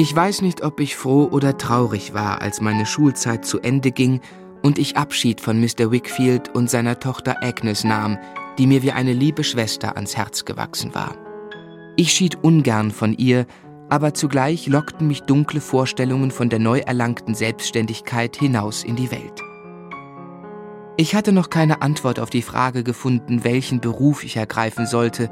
Ich weiß nicht, ob ich froh oder traurig war, als meine Schulzeit zu Ende ging und ich Abschied von Mr. Wickfield und seiner Tochter Agnes nahm, die mir wie eine liebe Schwester ans Herz gewachsen war. Ich schied ungern von ihr, aber zugleich lockten mich dunkle Vorstellungen von der neu erlangten Selbstständigkeit hinaus in die Welt. Ich hatte noch keine Antwort auf die Frage gefunden, welchen Beruf ich ergreifen sollte,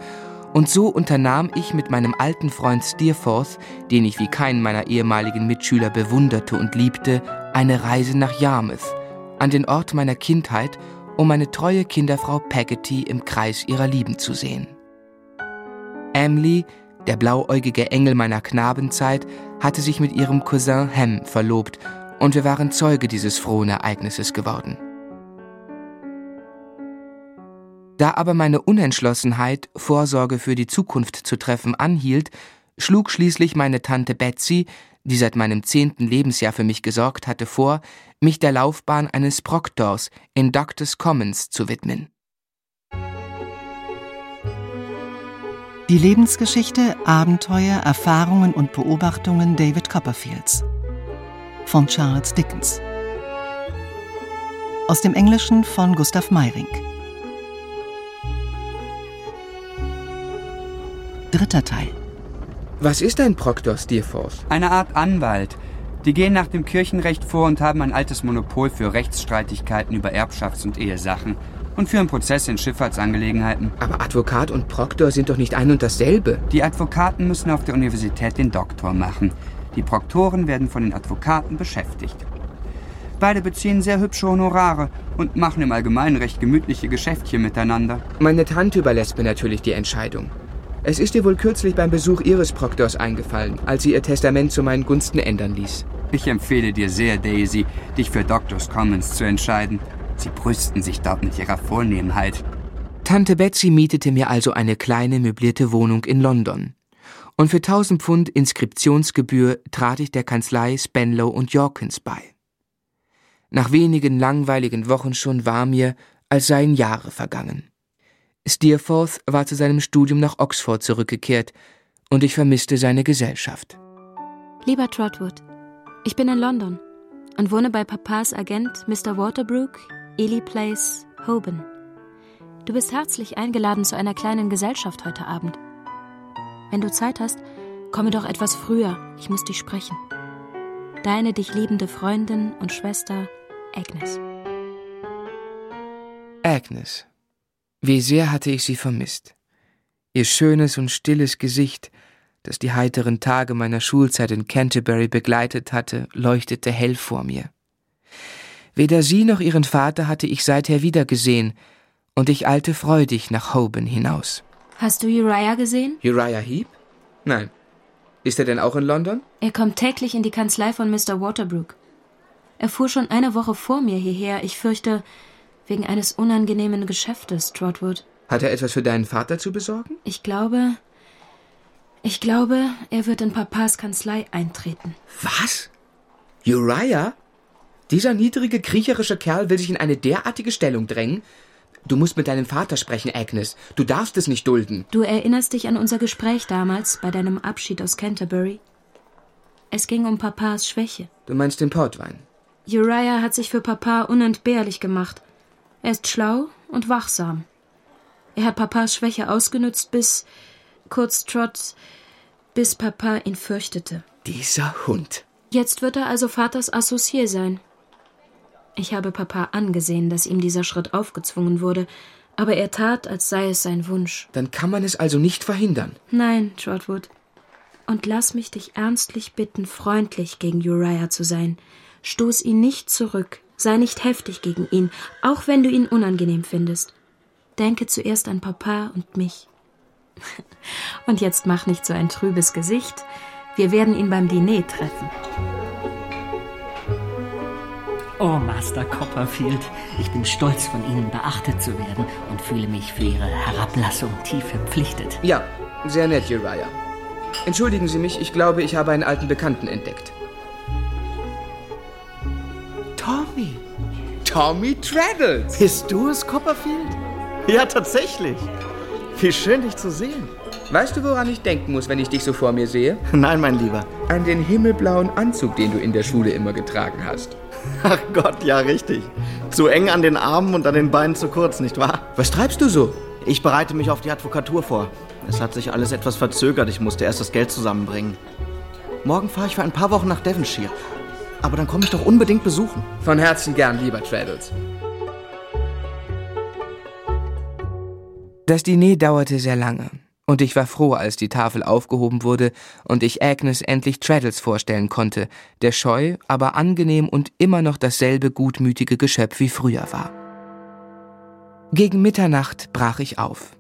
und so unternahm ich mit meinem alten Freund Steerforth, den ich wie keinen meiner ehemaligen Mitschüler bewunderte und liebte, eine Reise nach Yarmouth, an den Ort meiner Kindheit, um meine treue Kinderfrau Peggotty im Kreis ihrer Lieben zu sehen. Emily, der blauäugige Engel meiner Knabenzeit, hatte sich mit ihrem Cousin Ham verlobt, und wir waren Zeuge dieses frohen Ereignisses geworden. Da aber meine Unentschlossenheit, Vorsorge für die Zukunft zu treffen, anhielt, schlug schließlich meine Tante Betsy, die seit meinem zehnten Lebensjahr für mich gesorgt hatte, vor, mich der Laufbahn eines Proktors in Doctors Commons zu widmen. Die Lebensgeschichte, Abenteuer, Erfahrungen und Beobachtungen David Copperfields von Charles Dickens. Aus dem Englischen von Gustav Meyring. Dritter Teil. Was ist ein Proktor, Steerforth? Eine Art Anwalt. Die gehen nach dem Kirchenrecht vor und haben ein altes Monopol für Rechtsstreitigkeiten über Erbschafts- und Ehesachen und führen Prozesse in Schifffahrtsangelegenheiten. Aber Advokat und Proktor sind doch nicht ein und dasselbe. Die Advokaten müssen auf der Universität den Doktor machen. Die Proktoren werden von den Advokaten beschäftigt. Beide beziehen sehr hübsche Honorare und machen im Allgemeinen recht gemütliche Geschäftchen miteinander. Meine Tante überlässt mir natürlich die Entscheidung. Es ist ihr wohl kürzlich beim Besuch ihres Proktors eingefallen, als sie ihr Testament zu meinen Gunsten ändern ließ. Ich empfehle dir sehr, Daisy, dich für Doctors Commons zu entscheiden. Sie brüsten sich dort mit ihrer Vornehmheit. Tante Betsy mietete mir also eine kleine möblierte Wohnung in London. Und für 1000 Pfund Inskriptionsgebühr trat ich der Kanzlei Spenlow und Jorkins bei. Nach wenigen langweiligen Wochen schon war mir, als seien Jahre vergangen. Steerforth war zu seinem Studium nach Oxford zurückgekehrt und ich vermisste seine Gesellschaft. Lieber Trotwood, ich bin in London und wohne bei Papas Agent Mr. Waterbrook, Ely Place, Holborn. Du bist herzlich eingeladen zu einer kleinen Gesellschaft heute Abend. Wenn du Zeit hast, komme doch etwas früher, ich muss dich sprechen. Deine dich liebende Freundin und Schwester Agnes. Agnes. Wie sehr hatte ich sie vermisst. Ihr schönes und stilles Gesicht, das die heiteren Tage meiner Schulzeit in Canterbury begleitet hatte, leuchtete hell vor mir. Weder sie noch ihren Vater hatte ich seither wiedergesehen, und ich eilte freudig nach Holborn hinaus. Hast du Uriah gesehen? Uriah Heep? Nein. Ist er denn auch in London? Er kommt täglich in die Kanzlei von Mr. Waterbrook. Er fuhr schon eine Woche vor mir hierher. Ich fürchte, Wegen eines unangenehmen Geschäftes, Trotwood. Hat er etwas für deinen Vater zu besorgen? Ich glaube. Ich glaube, er wird in Papas Kanzlei eintreten. Was? Uriah? Dieser niedrige, kriecherische Kerl will sich in eine derartige Stellung drängen? Du musst mit deinem Vater sprechen, Agnes. Du darfst es nicht dulden. Du erinnerst dich an unser Gespräch damals bei deinem Abschied aus Canterbury? Es ging um Papas Schwäche. Du meinst den Portwein? Uriah hat sich für Papa unentbehrlich gemacht. Er ist schlau und wachsam. Er hat Papas Schwäche ausgenutzt, bis, kurz Trot, bis Papa ihn fürchtete. Dieser Hund. Jetzt wird er also Vaters Associé sein. Ich habe Papa angesehen, dass ihm dieser Schritt aufgezwungen wurde, aber er tat, als sei es sein Wunsch. Dann kann man es also nicht verhindern. Nein, Trotwood. Und lass mich dich ernstlich bitten, freundlich gegen Uriah zu sein. Stoß ihn nicht zurück, Sei nicht heftig gegen ihn, auch wenn du ihn unangenehm findest. Denke zuerst an Papa und mich. Und jetzt mach nicht so ein trübes Gesicht. Wir werden ihn beim Diner treffen. Oh, Master Copperfield, ich bin stolz, von Ihnen beachtet zu werden und fühle mich für Ihre Herablassung tief verpflichtet. Ja, sehr nett, Uriah. Entschuldigen Sie mich, ich glaube, ich habe einen alten Bekannten entdeckt. Tommy. Tommy Traddles. Bist du es, Copperfield? Ja, tatsächlich. Wie schön, dich zu sehen. Weißt du, woran ich denken muss, wenn ich dich so vor mir sehe? Nein, mein Lieber. An den himmelblauen Anzug, den du in der Schule immer getragen hast. Ach Gott, ja, richtig. Zu eng an den Armen und an den Beinen zu kurz, nicht wahr? Was treibst du so? Ich bereite mich auf die Advokatur vor. Es hat sich alles etwas verzögert. Ich musste erst das Geld zusammenbringen. Morgen fahre ich für ein paar Wochen nach Devonshire. Aber dann komme ich doch unbedingt besuchen. Von Herzen gern, lieber Traddles. Das Diner dauerte sehr lange, und ich war froh, als die Tafel aufgehoben wurde und ich Agnes endlich Traddles vorstellen konnte, der scheu, aber angenehm und immer noch dasselbe gutmütige Geschöpf wie früher war. Gegen Mitternacht brach ich auf.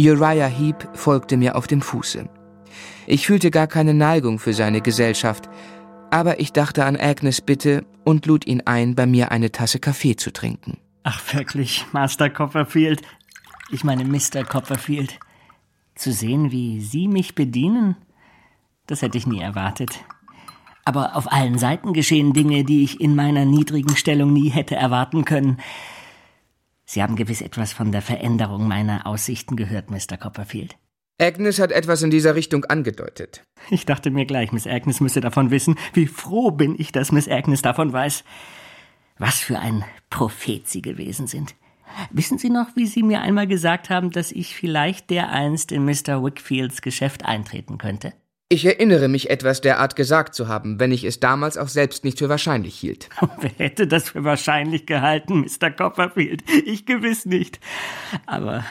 Uriah Heep folgte mir auf dem Fuße. Ich fühlte gar keine Neigung für seine Gesellschaft, aber ich dachte an Agnes Bitte und lud ihn ein, bei mir eine Tasse Kaffee zu trinken. Ach wirklich, Master Copperfield, ich meine Mr. Copperfield, zu sehen, wie Sie mich bedienen, das hätte ich nie erwartet. Aber auf allen Seiten geschehen Dinge, die ich in meiner niedrigen Stellung nie hätte erwarten können. Sie haben gewiss etwas von der Veränderung meiner Aussichten gehört, Mr. Copperfield. Agnes hat etwas in dieser Richtung angedeutet. Ich dachte mir gleich, Miss Agnes müsse davon wissen. Wie froh bin ich, dass Miss Agnes davon weiß. Was für ein Prophet Sie gewesen sind. Wissen Sie noch, wie Sie mir einmal gesagt haben, dass ich vielleicht dereinst in Mr. Wickfields Geschäft eintreten könnte? Ich erinnere mich etwas derart gesagt zu haben, wenn ich es damals auch selbst nicht für wahrscheinlich hielt. Wer hätte das für wahrscheinlich gehalten, Mr. Copperfield? Ich gewiss nicht. Aber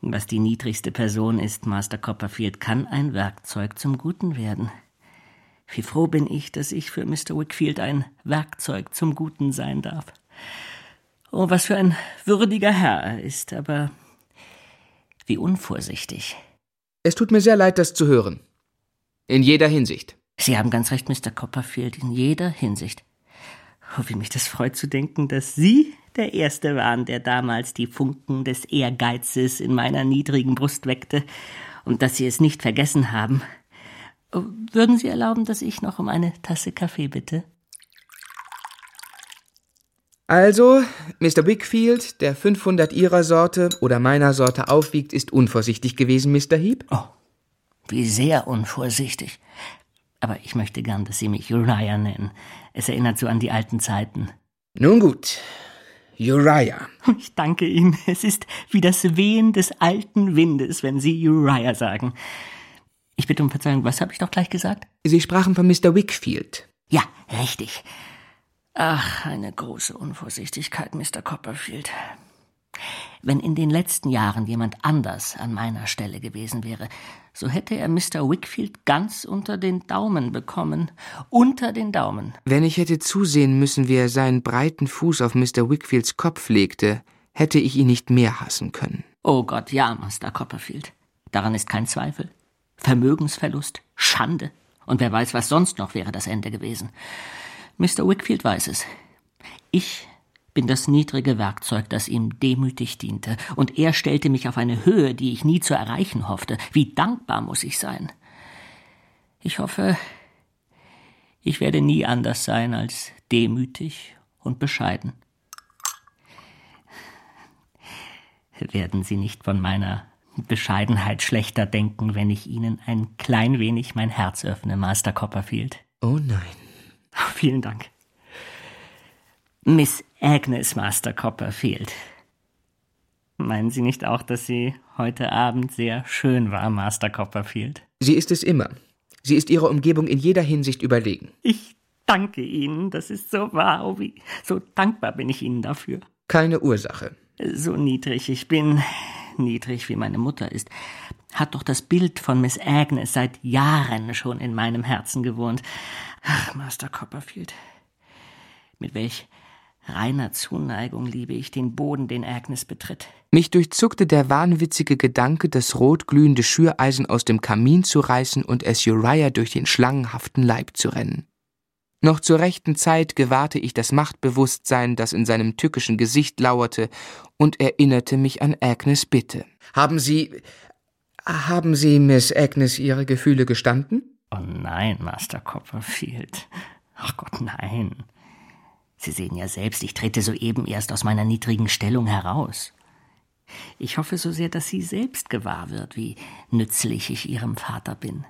was die niedrigste Person ist, Master Copperfield, kann ein Werkzeug zum Guten werden. Wie froh bin ich, dass ich für Mr. Wickfield ein Werkzeug zum Guten sein darf. Oh, was für ein würdiger Herr er ist, aber wie unvorsichtig. Es tut mir sehr leid, das zu hören. In jeder Hinsicht. Sie haben ganz recht, Mr. Copperfield, in jeder Hinsicht. Oh, wie mich das freut zu denken, dass Sie der Erste waren, der damals die Funken des Ehrgeizes in meiner niedrigen Brust weckte und dass Sie es nicht vergessen haben. Würden Sie erlauben, dass ich noch um eine Tasse Kaffee bitte? Also, Mr. Wickfield, der 500 Ihrer Sorte oder meiner Sorte aufwiegt, ist unvorsichtig gewesen, Mr. Heap? Oh, wie sehr unvorsichtig. Aber ich möchte gern, dass Sie mich Uriah nennen. Es erinnert so an die alten Zeiten. Nun gut. Uriah. Ich danke Ihnen. Es ist wie das Wehen des alten Windes, wenn Sie Uriah sagen. Ich bitte um Verzeihung, was habe ich doch gleich gesagt? Sie sprachen von Mr. Wickfield. Ja, richtig. Ach, eine große Unvorsichtigkeit, Mr. Copperfield. Wenn in den letzten Jahren jemand anders an meiner Stelle gewesen wäre, so hätte er Mr. Wickfield ganz unter den Daumen bekommen. Unter den Daumen. Wenn ich hätte zusehen müssen, wie er seinen breiten Fuß auf Mr. Wickfields Kopf legte, hätte ich ihn nicht mehr hassen können. Oh Gott, ja, Master Copperfield. Daran ist kein Zweifel. Vermögensverlust, Schande. Und wer weiß, was sonst noch wäre das Ende gewesen. Mr. Wickfield weiß es. Ich bin das niedrige Werkzeug, das ihm demütig diente, und er stellte mich auf eine Höhe, die ich nie zu erreichen hoffte. Wie dankbar muss ich sein. Ich hoffe, ich werde nie anders sein als demütig und bescheiden. Werden Sie nicht von meiner Bescheidenheit schlechter denken, wenn ich Ihnen ein klein wenig mein Herz öffne, Master Copperfield? Oh nein. Vielen Dank. Miss Agnes Master Copperfield. Meinen Sie nicht auch, dass sie heute Abend sehr schön war, Master Copperfield? Sie ist es immer. Sie ist ihrer Umgebung in jeder Hinsicht überlegen. Ich danke Ihnen, das ist so wahr. Oh, wie so dankbar bin ich Ihnen dafür. Keine Ursache. So niedrig ich bin, niedrig wie meine Mutter ist, hat doch das Bild von Miss Agnes seit Jahren schon in meinem Herzen gewohnt. Ach, Master Copperfield, mit welch reiner Zuneigung liebe ich den Boden, den Agnes betritt. Mich durchzuckte der wahnwitzige Gedanke, das rotglühende Schüreisen aus dem Kamin zu reißen und es Uriah durch den schlangenhaften Leib zu rennen. Noch zur rechten Zeit gewahrte ich das Machtbewusstsein, das in seinem tückischen Gesicht lauerte, und erinnerte mich an Agnes Bitte. Haben Sie. Haben Sie Miss Agnes Ihre Gefühle gestanden? Oh nein, Master Copperfield. Ach Gott, nein. Sie sehen ja selbst, ich trete soeben erst aus meiner niedrigen Stellung heraus. Ich hoffe so sehr, dass sie selbst gewahr wird, wie nützlich ich ihrem Vater bin.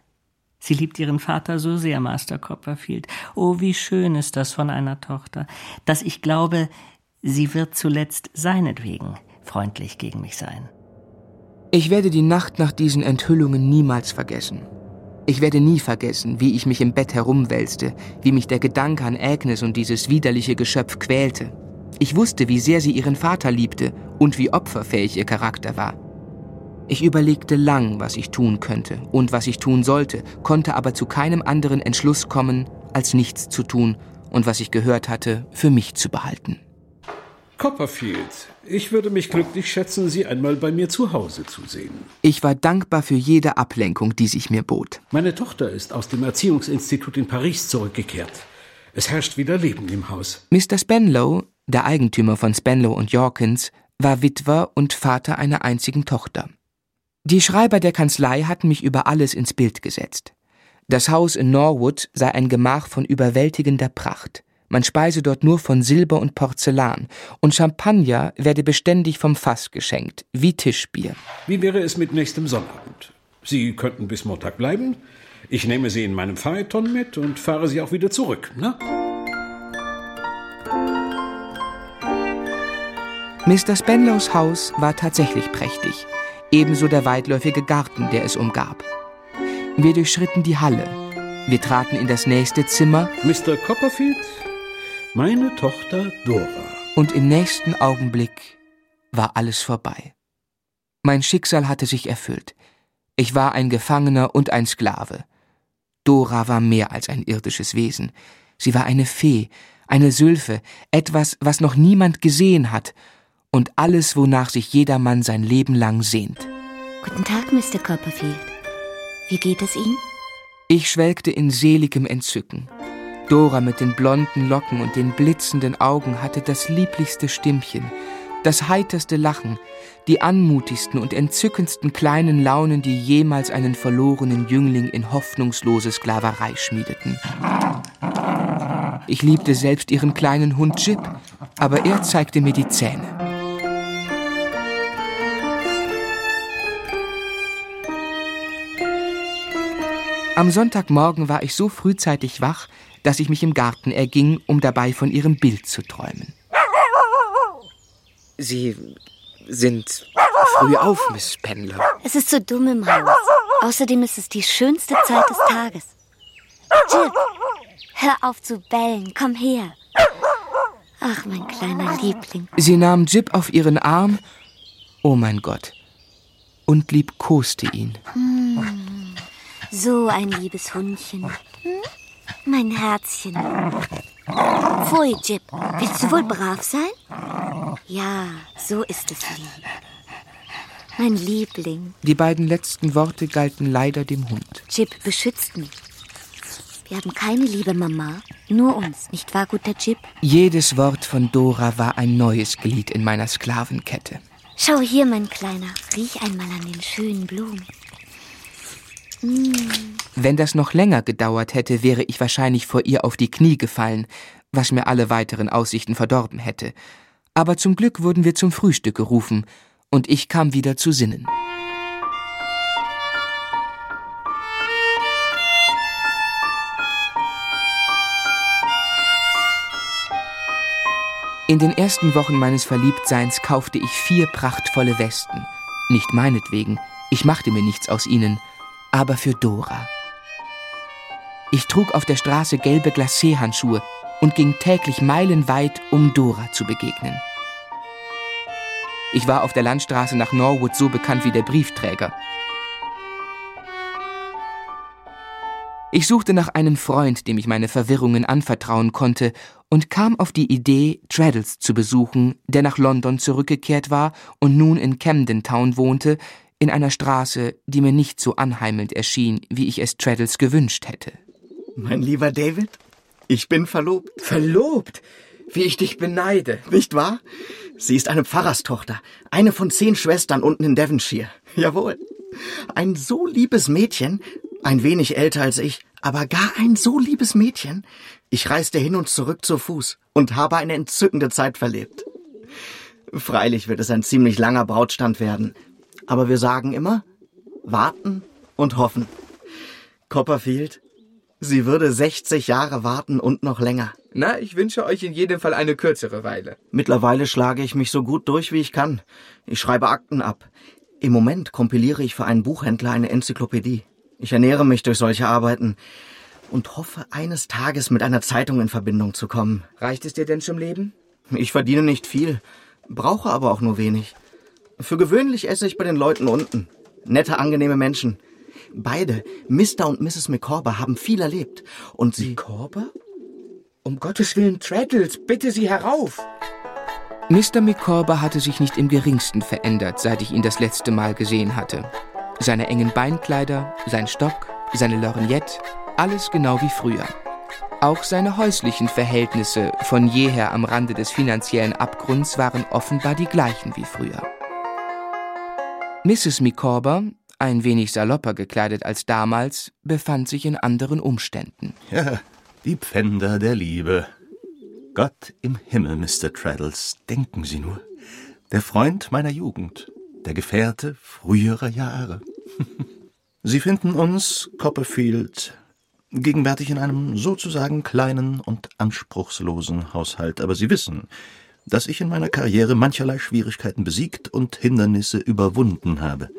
Sie liebt ihren Vater so sehr, Master Copperfield. Oh, wie schön ist das von einer Tochter, dass ich glaube, sie wird zuletzt seinetwegen freundlich gegen mich sein. Ich werde die Nacht nach diesen Enthüllungen niemals vergessen. Ich werde nie vergessen, wie ich mich im Bett herumwälzte, wie mich der Gedanke an Agnes und dieses widerliche Geschöpf quälte. Ich wusste, wie sehr sie ihren Vater liebte und wie opferfähig ihr Charakter war. Ich überlegte lang, was ich tun könnte und was ich tun sollte, konnte aber zu keinem anderen Entschluss kommen, als nichts zu tun und was ich gehört hatte, für mich zu behalten. Copperfield, ich würde mich glücklich schätzen, Sie einmal bei mir zu Hause zu sehen. Ich war dankbar für jede Ablenkung, die sich mir bot. Meine Tochter ist aus dem Erziehungsinstitut in Paris zurückgekehrt. Es herrscht wieder Leben im Haus. Mr. Spenlow, der Eigentümer von Spenlow und Jorkins, war Witwer und Vater einer einzigen Tochter. Die Schreiber der Kanzlei hatten mich über alles ins Bild gesetzt. Das Haus in Norwood sei ein Gemach von überwältigender Pracht. Man speise dort nur von Silber und Porzellan, und Champagner werde beständig vom Fass geschenkt, wie Tischbier. Wie wäre es mit nächstem Sonnabend? Sie könnten bis Montag bleiben. Ich nehme Sie in meinem Phaeton mit und fahre Sie auch wieder zurück, ne? Mr. Spenlows Haus war tatsächlich prächtig, ebenso der weitläufige Garten, der es umgab. Wir durchschritten die Halle. Wir traten in das nächste Zimmer. Mr. Copperfield, meine Tochter Dora. Und im nächsten Augenblick war alles vorbei. Mein Schicksal hatte sich erfüllt. Ich war ein Gefangener und ein Sklave. Dora war mehr als ein irdisches Wesen. Sie war eine Fee, eine Sylphe, etwas, was noch niemand gesehen hat und alles, wonach sich jedermann sein Leben lang sehnt. Guten Tag, Mr. Copperfield. Wie geht es Ihnen? Ich schwelgte in seligem Entzücken. Dora mit den blonden Locken und den blitzenden Augen hatte das lieblichste Stimmchen, das heiterste Lachen, die anmutigsten und entzückendsten kleinen Launen, die jemals einen verlorenen Jüngling in hoffnungslose Sklaverei schmiedeten. Ich liebte selbst ihren kleinen Hund Jip, aber er zeigte mir die Zähne. Am Sonntagmorgen war ich so frühzeitig wach, dass ich mich im Garten erging, um dabei von ihrem Bild zu träumen. Sie sind früh auf, Miss Spenlow. Es ist so dumm im Haus. Außerdem ist es die schönste Zeit des Tages. Jip, hör auf zu bellen. Komm her. Ach, mein kleiner Liebling. Sie nahm Jip auf ihren Arm. Oh mein Gott. Und liebkoste ihn. Hm. So ein liebes Hundchen. Hm? Mein Herzchen. Pfui, Jip. Willst du wohl brav sein? Ja, so ist es lieb. Mein Liebling. Die beiden letzten Worte galten leider dem Hund. Jip beschützt mich. Wir haben keine liebe Mama, nur uns, nicht wahr, guter Jip? Jedes Wort von Dora war ein neues Glied in meiner Sklavenkette. Schau hier, mein Kleiner, riech einmal an den schönen Blumen. Wenn das noch länger gedauert hätte, wäre ich wahrscheinlich vor ihr auf die Knie gefallen, was mir alle weiteren Aussichten verdorben hätte. Aber zum Glück wurden wir zum Frühstück gerufen, und ich kam wieder zu Sinnen. In den ersten Wochen meines Verliebtseins kaufte ich vier prachtvolle Westen. Nicht meinetwegen, ich machte mir nichts aus ihnen, aber für Dora. Ich trug auf der Straße gelbe Glacé-Handschuhe und ging täglich meilenweit, um Dora zu begegnen. Ich war auf der Landstraße nach Norwood so bekannt wie der Briefträger. Ich suchte nach einem Freund, dem ich meine Verwirrungen anvertrauen konnte, und kam auf die Idee, Traddles zu besuchen, der nach London zurückgekehrt war und nun in Camden Town wohnte, in einer Straße, die mir nicht so anheimelnd erschien, wie ich es Traddles gewünscht hätte. Mein lieber David, ich bin verlobt. Verlobt? Wie ich dich beneide. Nicht wahr? Sie ist eine Pfarrerstochter, eine von zehn Schwestern unten in Devonshire. Jawohl. Ein so liebes Mädchen, ein wenig älter als ich, aber gar ein so liebes Mädchen. Ich reiste hin und zurück zu Fuß und habe eine entzückende Zeit verlebt. Freilich wird es ein ziemlich langer Brautstand werden. Aber wir sagen immer, warten und hoffen. Copperfield, sie würde 60 Jahre warten und noch länger. Na, ich wünsche euch in jedem Fall eine kürzere Weile. Mittlerweile schlage ich mich so gut durch, wie ich kann. Ich schreibe Akten ab. Im Moment kompiliere ich für einen Buchhändler eine Enzyklopädie. Ich ernähre mich durch solche Arbeiten und hoffe, eines Tages mit einer Zeitung in Verbindung zu kommen. Reicht es dir denn zum Leben? Ich verdiene nicht viel, brauche aber auch nur wenig. Für gewöhnlich esse ich bei den Leuten unten. Nette, angenehme Menschen. Beide, Mr. und Mrs. Micawber, haben viel erlebt. Und sie... Micawber? Um Gottes Willen, Traddles, bitte Sie herauf! Mr. Micawber hatte sich nicht im geringsten verändert, seit ich ihn das letzte Mal gesehen hatte. Seine engen Beinkleider, sein Stock, seine Lorgnette, alles genau wie früher. Auch seine häuslichen Verhältnisse, von jeher am Rande des finanziellen Abgrunds, waren offenbar die gleichen wie früher. Mrs. Micawber, ein wenig salopper gekleidet als damals, befand sich in anderen Umständen. Ja, die Pfänder der Liebe. Gott im Himmel, Mr. Traddles, denken Sie nur. Der Freund meiner Jugend, der Gefährte früherer Jahre. Sie finden uns, Copperfield, gegenwärtig in einem sozusagen kleinen und anspruchslosen Haushalt, aber Sie wissen, dass ich in meiner Karriere mancherlei Schwierigkeiten besiegt und Hindernisse überwunden habe.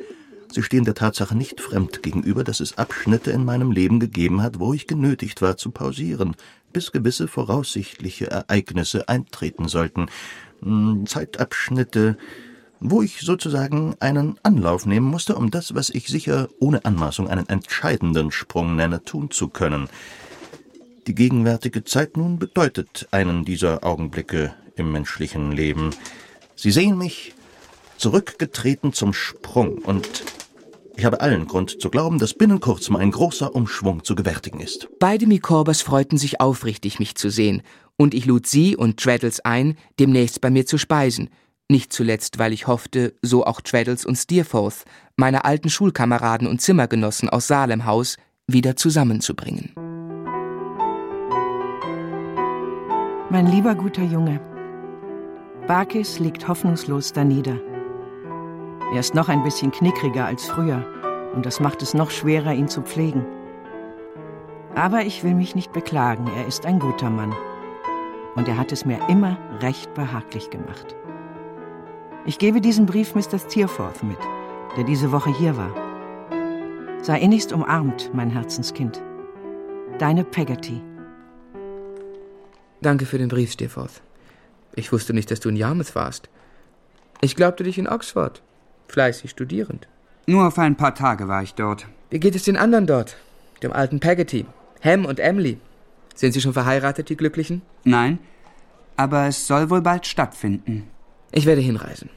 Sie stehen der Tatsache nicht fremd gegenüber, dass es Abschnitte in meinem Leben gegeben hat, wo ich genötigt war zu pausieren, bis gewisse voraussichtliche Ereignisse eintreten sollten. Hm, Zeitabschnitte, wo ich sozusagen einen Anlauf nehmen musste, um das, was ich sicher ohne Anmaßung einen entscheidenden Sprung nenne, tun zu können. Die gegenwärtige Zeit nun bedeutet einen dieser Augenblicke im menschlichen Leben. Sie sehen mich zurückgetreten zum Sprung, und ich habe allen Grund zu glauben, dass binnen kurzem ein großer Umschwung zu gewärtigen ist. Beide Mikorbers freuten sich aufrichtig, mich zu sehen, und ich lud sie und Traddles ein, demnächst bei mir zu speisen – nicht zuletzt, weil ich hoffte, so auch Traddles und Steerforth, meine alten Schulkameraden und Zimmergenossen aus Salemhaus, wieder zusammenzubringen. Mein lieber guter Junge, Barkis liegt hoffnungslos danieder. Er ist noch ein bisschen knickriger als früher und das macht es noch schwerer, ihn zu pflegen. Aber ich will mich nicht beklagen, er ist ein guter Mann. Und er hat es mir immer recht behaglich gemacht. Ich gebe diesen Brief Mr. Steerforth mit, der diese Woche hier war. Sei innigst umarmt, mein Herzenskind. Deine Peggotty. Danke für den Brief, Steerforth. Ich wusste nicht, dass du in Yarmouth warst. Ich glaubte dich in Oxford. Fleißig studierend. Nur für ein paar Tage war ich dort. Wie geht es den anderen dort? Dem alten Peggotty, Ham und Emily. Sind sie schon verheiratet, die Glücklichen? Nein, aber es soll wohl bald stattfinden. Ich werde hinreisen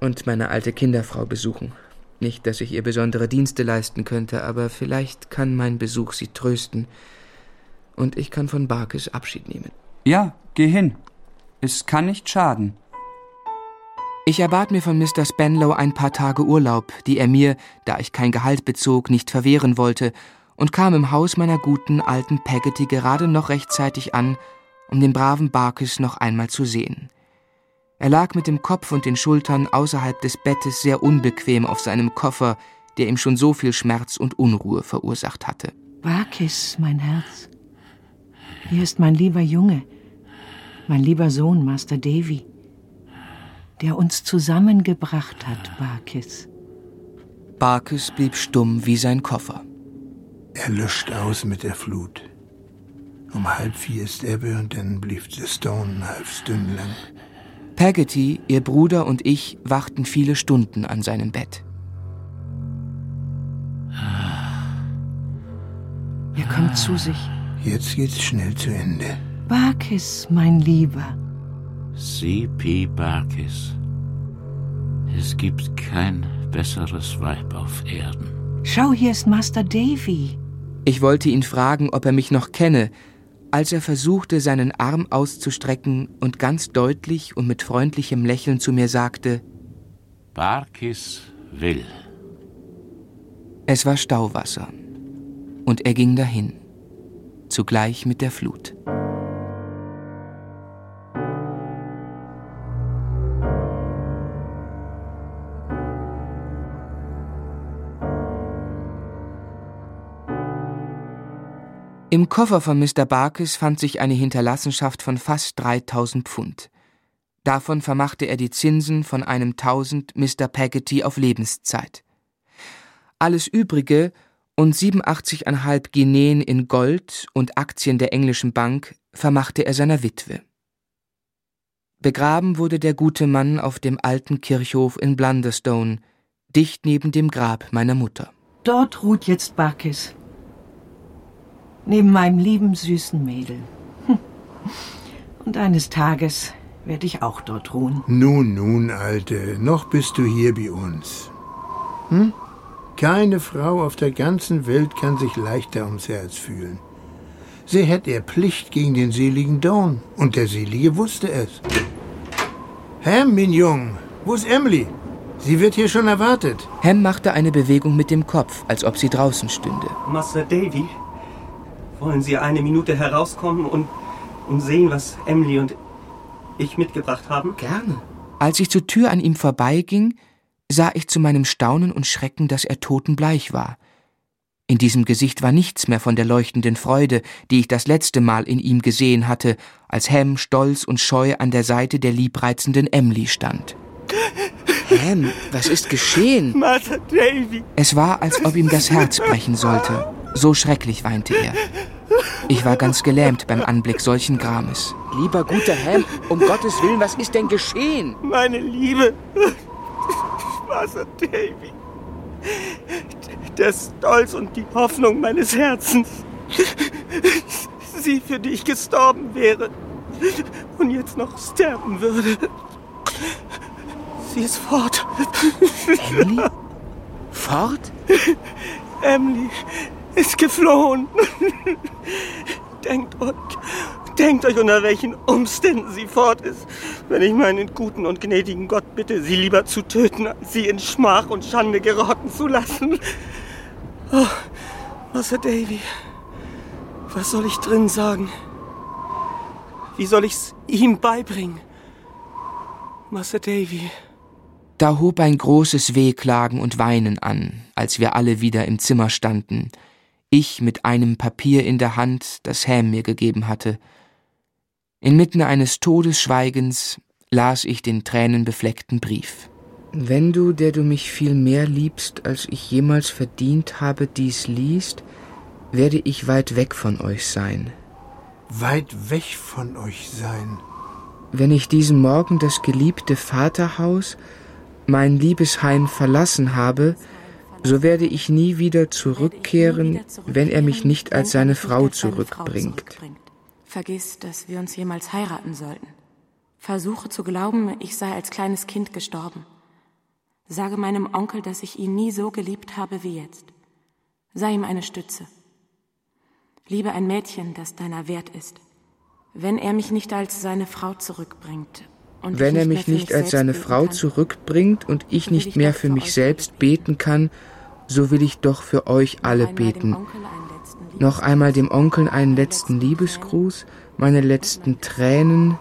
und meine alte Kinderfrau besuchen. Nicht, dass ich ihr besondere Dienste leisten könnte, aber vielleicht kann mein Besuch sie trösten und ich kann von Barkes Abschied nehmen. Ja, geh hin. Es kann nicht schaden. Ich erbat mir von Mr. Spenlow ein paar Tage Urlaub, die er mir, da ich kein Gehalt bezog, nicht verwehren wollte, und kam im Haus meiner guten alten Peggotty gerade noch rechtzeitig an, um den braven Barkes noch einmal zu sehen. Er lag mit dem Kopf und den Schultern außerhalb des Bettes sehr unbequem auf seinem Koffer, der ihm schon so viel Schmerz und Unruhe verursacht hatte. Barkis, mein Herz. Hier ist mein lieber Junge, mein lieber Sohn, Master Davy, der uns zusammengebracht hat, Barkis. Barkis blieb stumm wie sein Koffer. Er löscht aus mit der Flut. Um halb vier ist Ebbe und dann blieb der Stone halb Stünd lang. Peggotty, ihr Bruder und ich wachten viele Stunden an seinem Bett. Er kommt zu sich. Jetzt geht's schnell zu Ende. Barkis, mein Lieber. C.P. Barkis. Es gibt kein besseres Weib auf Erden. Schau, hier ist Master Davy. Ich wollte ihn fragen, ob er mich noch kenne, als er versuchte, seinen Arm auszustrecken und ganz deutlich und mit freundlichem Lächeln zu mir sagte Barkis will. Es war Stauwasser, und er ging dahin, zugleich mit der Flut. Im Koffer von Mr. Barkis fand sich eine Hinterlassenschaft von fast 3000 Pfund. Davon vermachte er die Zinsen von einem Tausend Mr. Peggotty auf Lebenszeit. Alles Übrige und 87,5 Guineen in Gold und Aktien der englischen Bank vermachte er seiner Witwe. Begraben wurde der gute Mann auf dem alten Kirchhof in Blunderstone, dicht neben dem Grab meiner Mutter. Dort ruht jetzt Barkis. Neben meinem lieben, süßen Mädel. Hm. Und eines Tages werde ich auch dort ruhen. Nun, nun, Alte, noch bist du hier bei uns. Hm? Keine Frau auf der ganzen Welt kann sich leichter ums Herz fühlen. Sie hätte er Pflicht gegen den seligen Dawn, und der Selige wusste es. Ham, mein Jung, wo ist Emily? Sie wird hier schon erwartet. Ham machte eine Bewegung mit dem Kopf, als ob sie draußen stünde. Master Davy, wollen Sie eine Minute herauskommen und, und sehen, was Emily und ich mitgebracht haben? Gerne. Als ich zur Tür an ihm vorbeiging, sah ich zu meinem Staunen und Schrecken, dass er totenbleich war. In diesem Gesicht war nichts mehr von der leuchtenden Freude, die ich das letzte Mal in ihm gesehen hatte, als Ham stolz und scheu an der Seite der liebreizenden Emily stand. Ham, was ist geschehen? Master Davy! Es war, als ob ihm das Herz brechen sollte. So schrecklich weinte er. Ich war ganz gelähmt beim Anblick solchen Grames. Lieber guter Ham, um Gottes Willen, was ist denn geschehen? Meine Liebe, Master Davy, der Stolz und die Hoffnung meines Herzens, sie für dich gestorben wäre und jetzt noch sterben würde. Sie ist fort. Emily? Fort? Emily ist geflohen. Denkt euch, denkt euch, unter welchen Umständen sie fort ist, wenn ich meinen guten und gnädigen Gott bitte, sie lieber zu töten, als sie in Schmach und Schande gerotten zu lassen. Oh, Master Davy, was soll ich drin sagen? Wie soll ich's ihm beibringen? Master Davy. Da hob ein großes Wehklagen und Weinen an, als wir alle wieder im Zimmer standen, ich mit einem Papier in der Hand, das Ham mir gegeben hatte. Inmitten eines Todesschweigens las ich den tränenbefleckten Brief. Wenn du, der du mich viel mehr liebst, als ich jemals verdient habe, dies liest, werde ich weit weg von euch sein. Weit weg von euch sein? Wenn ich diesen Morgen das geliebte Vaterhaus, mein Liebesheim verlassen habe, so werde ich nie wieder zurückkehren, wenn er mich nicht als seine Frau zurückbringt. Vergiss, dass wir uns jemals heiraten sollten. Versuche zu glauben, ich sei als kleines Kind gestorben. Sage meinem Onkel, dass ich ihn nie so geliebt habe wie jetzt. Sei ihm eine Stütze. Liebe ein Mädchen, das deiner wert ist. Wenn er mich nicht als seine Frau zurückbringt, und wenn er mich nicht als seine Frau zurückbringt und ich nicht mehr für mich selbst beten kann, so will ich doch für euch alle beten. Noch einmal dem Onkel einen letzten Liebesgruß, meine letzten Tränen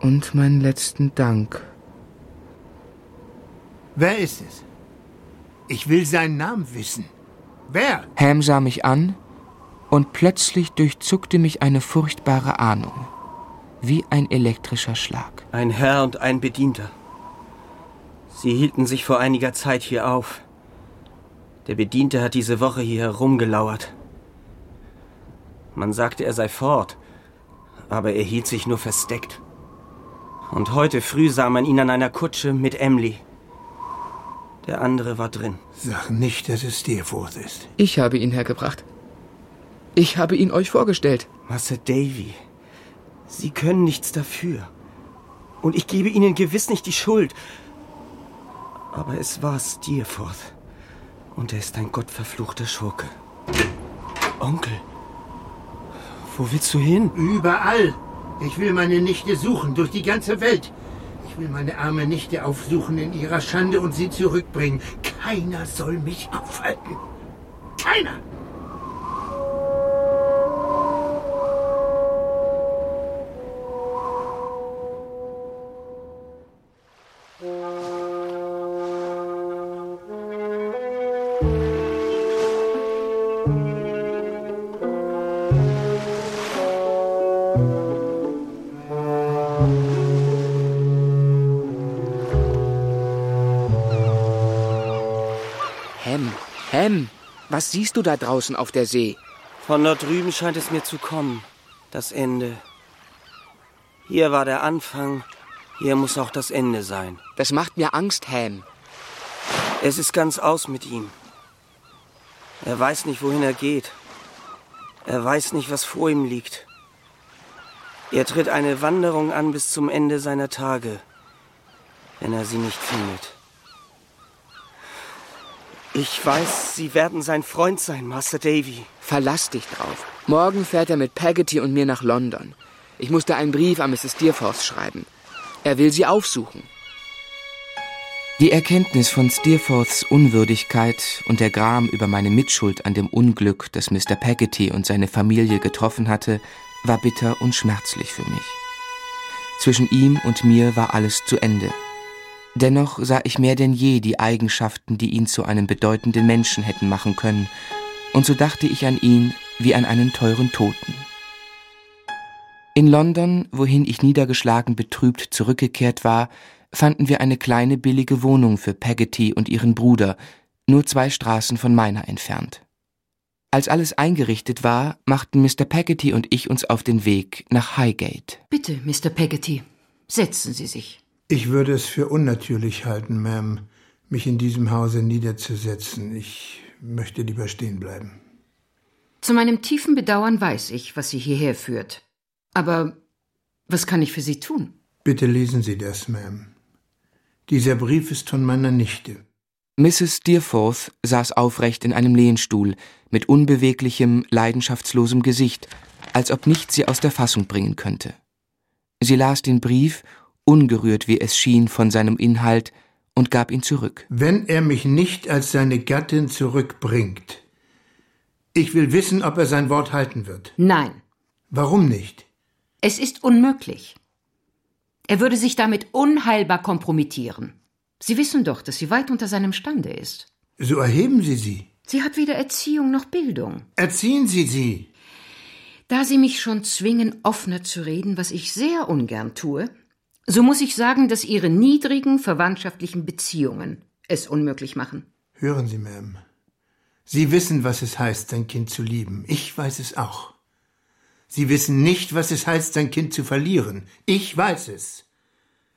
und meinen letzten Dank. Wer ist es? Ich will seinen Namen wissen. Wer? Ham sah mich an und plötzlich durchzuckte mich eine furchtbare Ahnung, wie ein elektrischer Schlag. Ein Herr und ein Bedienter. Sie hielten sich vor einiger Zeit hier auf. Der Bediente hat diese Woche hier herumgelauert. Man sagte, er sei fort, aber er hielt sich nur versteckt. Und heute früh sah man ihn an einer Kutsche mit Emily. Der andere war drin. Sag nicht, dass es Steerforth ist. Ich habe ihn hergebracht. Ich habe ihn euch vorgestellt. Master Davy, Sie können nichts dafür. Und ich gebe Ihnen gewiss nicht die Schuld. Aber es war Steerforth. Und er ist ein gottverfluchter Schurke. Onkel, wo willst du hin? Überall. Ich will meine Nichte suchen, durch die ganze Welt. Ich will meine arme Nichte aufsuchen in ihrer Schande und sie zurückbringen. Keiner soll mich aufhalten. Keiner! Was siehst du da draußen auf der See? Von dort drüben scheint es mir zu kommen. Das Ende. Hier war der Anfang, hier muss auch das Ende sein. Das macht mir Angst, Ham. Es ist ganz aus mit ihm. Er weiß nicht, wohin er geht. Er weiß nicht, was vor ihm liegt. Er tritt eine Wanderung an bis zum Ende seiner Tage, wenn er sie nicht findet. Ich weiß, Sie werden sein Freund sein, Master Davy. Verlass dich drauf. Morgen fährt er mit Peggotty und mir nach London. Ich musste einen Brief an Mrs. Steerforth schreiben. Er will sie aufsuchen. Die Erkenntnis von Steerforths Unwürdigkeit und der Gram über meine Mitschuld an dem Unglück, das Mr. Peggotty und seine Familie getroffen hatte, war bitter und schmerzlich für mich. Zwischen ihm und mir war alles zu Ende. Dennoch sah ich mehr denn je die Eigenschaften, die ihn zu einem bedeutenden Menschen hätten machen können, und so dachte ich an ihn wie an einen teuren Toten. In London, wohin ich niedergeschlagen betrübt zurückgekehrt war, fanden wir eine kleine billige Wohnung für Peggotty und ihren Bruder, nur zwei Straßen von meiner entfernt. Als alles eingerichtet war, machten Mr. Peggotty und ich uns auf den Weg nach Highgate. Bitte, Mr. Peggotty, setzen Sie sich. Ich würde es für unnatürlich halten, Ma'am, mich in diesem Hause niederzusetzen. Ich möchte lieber stehen bleiben. Zu meinem tiefen Bedauern weiß ich, was Sie hierher führt. Aber was kann ich für Sie tun? Bitte lesen Sie das, Ma'am. Dieser Brief ist von meiner Nichte. Mrs. Steerforth saß aufrecht in einem Lehnstuhl, mit unbeweglichem, leidenschaftslosem Gesicht, als ob nichts sie aus der Fassung bringen könnte. Sie las den Brief, ungerührt wie es schien von seinem Inhalt, und gab ihn zurück. Wenn er mich nicht als seine Gattin zurückbringt, ich will wissen, ob er sein Wort halten wird. Nein. Warum nicht? Es ist unmöglich. Er würde sich damit unheilbar kompromittieren. Sie wissen doch, dass sie weit unter seinem Stande ist. So erheben Sie sie. Sie hat weder Erziehung noch Bildung. Erziehen Sie sie. Da Sie mich schon zwingen, offener zu reden, was ich sehr ungern tue, so muss ich sagen, dass Ihre niedrigen verwandtschaftlichen Beziehungen es unmöglich machen. Hören Sie, Ma'am. Sie wissen, was es heißt, sein Kind zu lieben. Ich weiß es auch. Sie wissen nicht, was es heißt, sein Kind zu verlieren. Ich weiß es.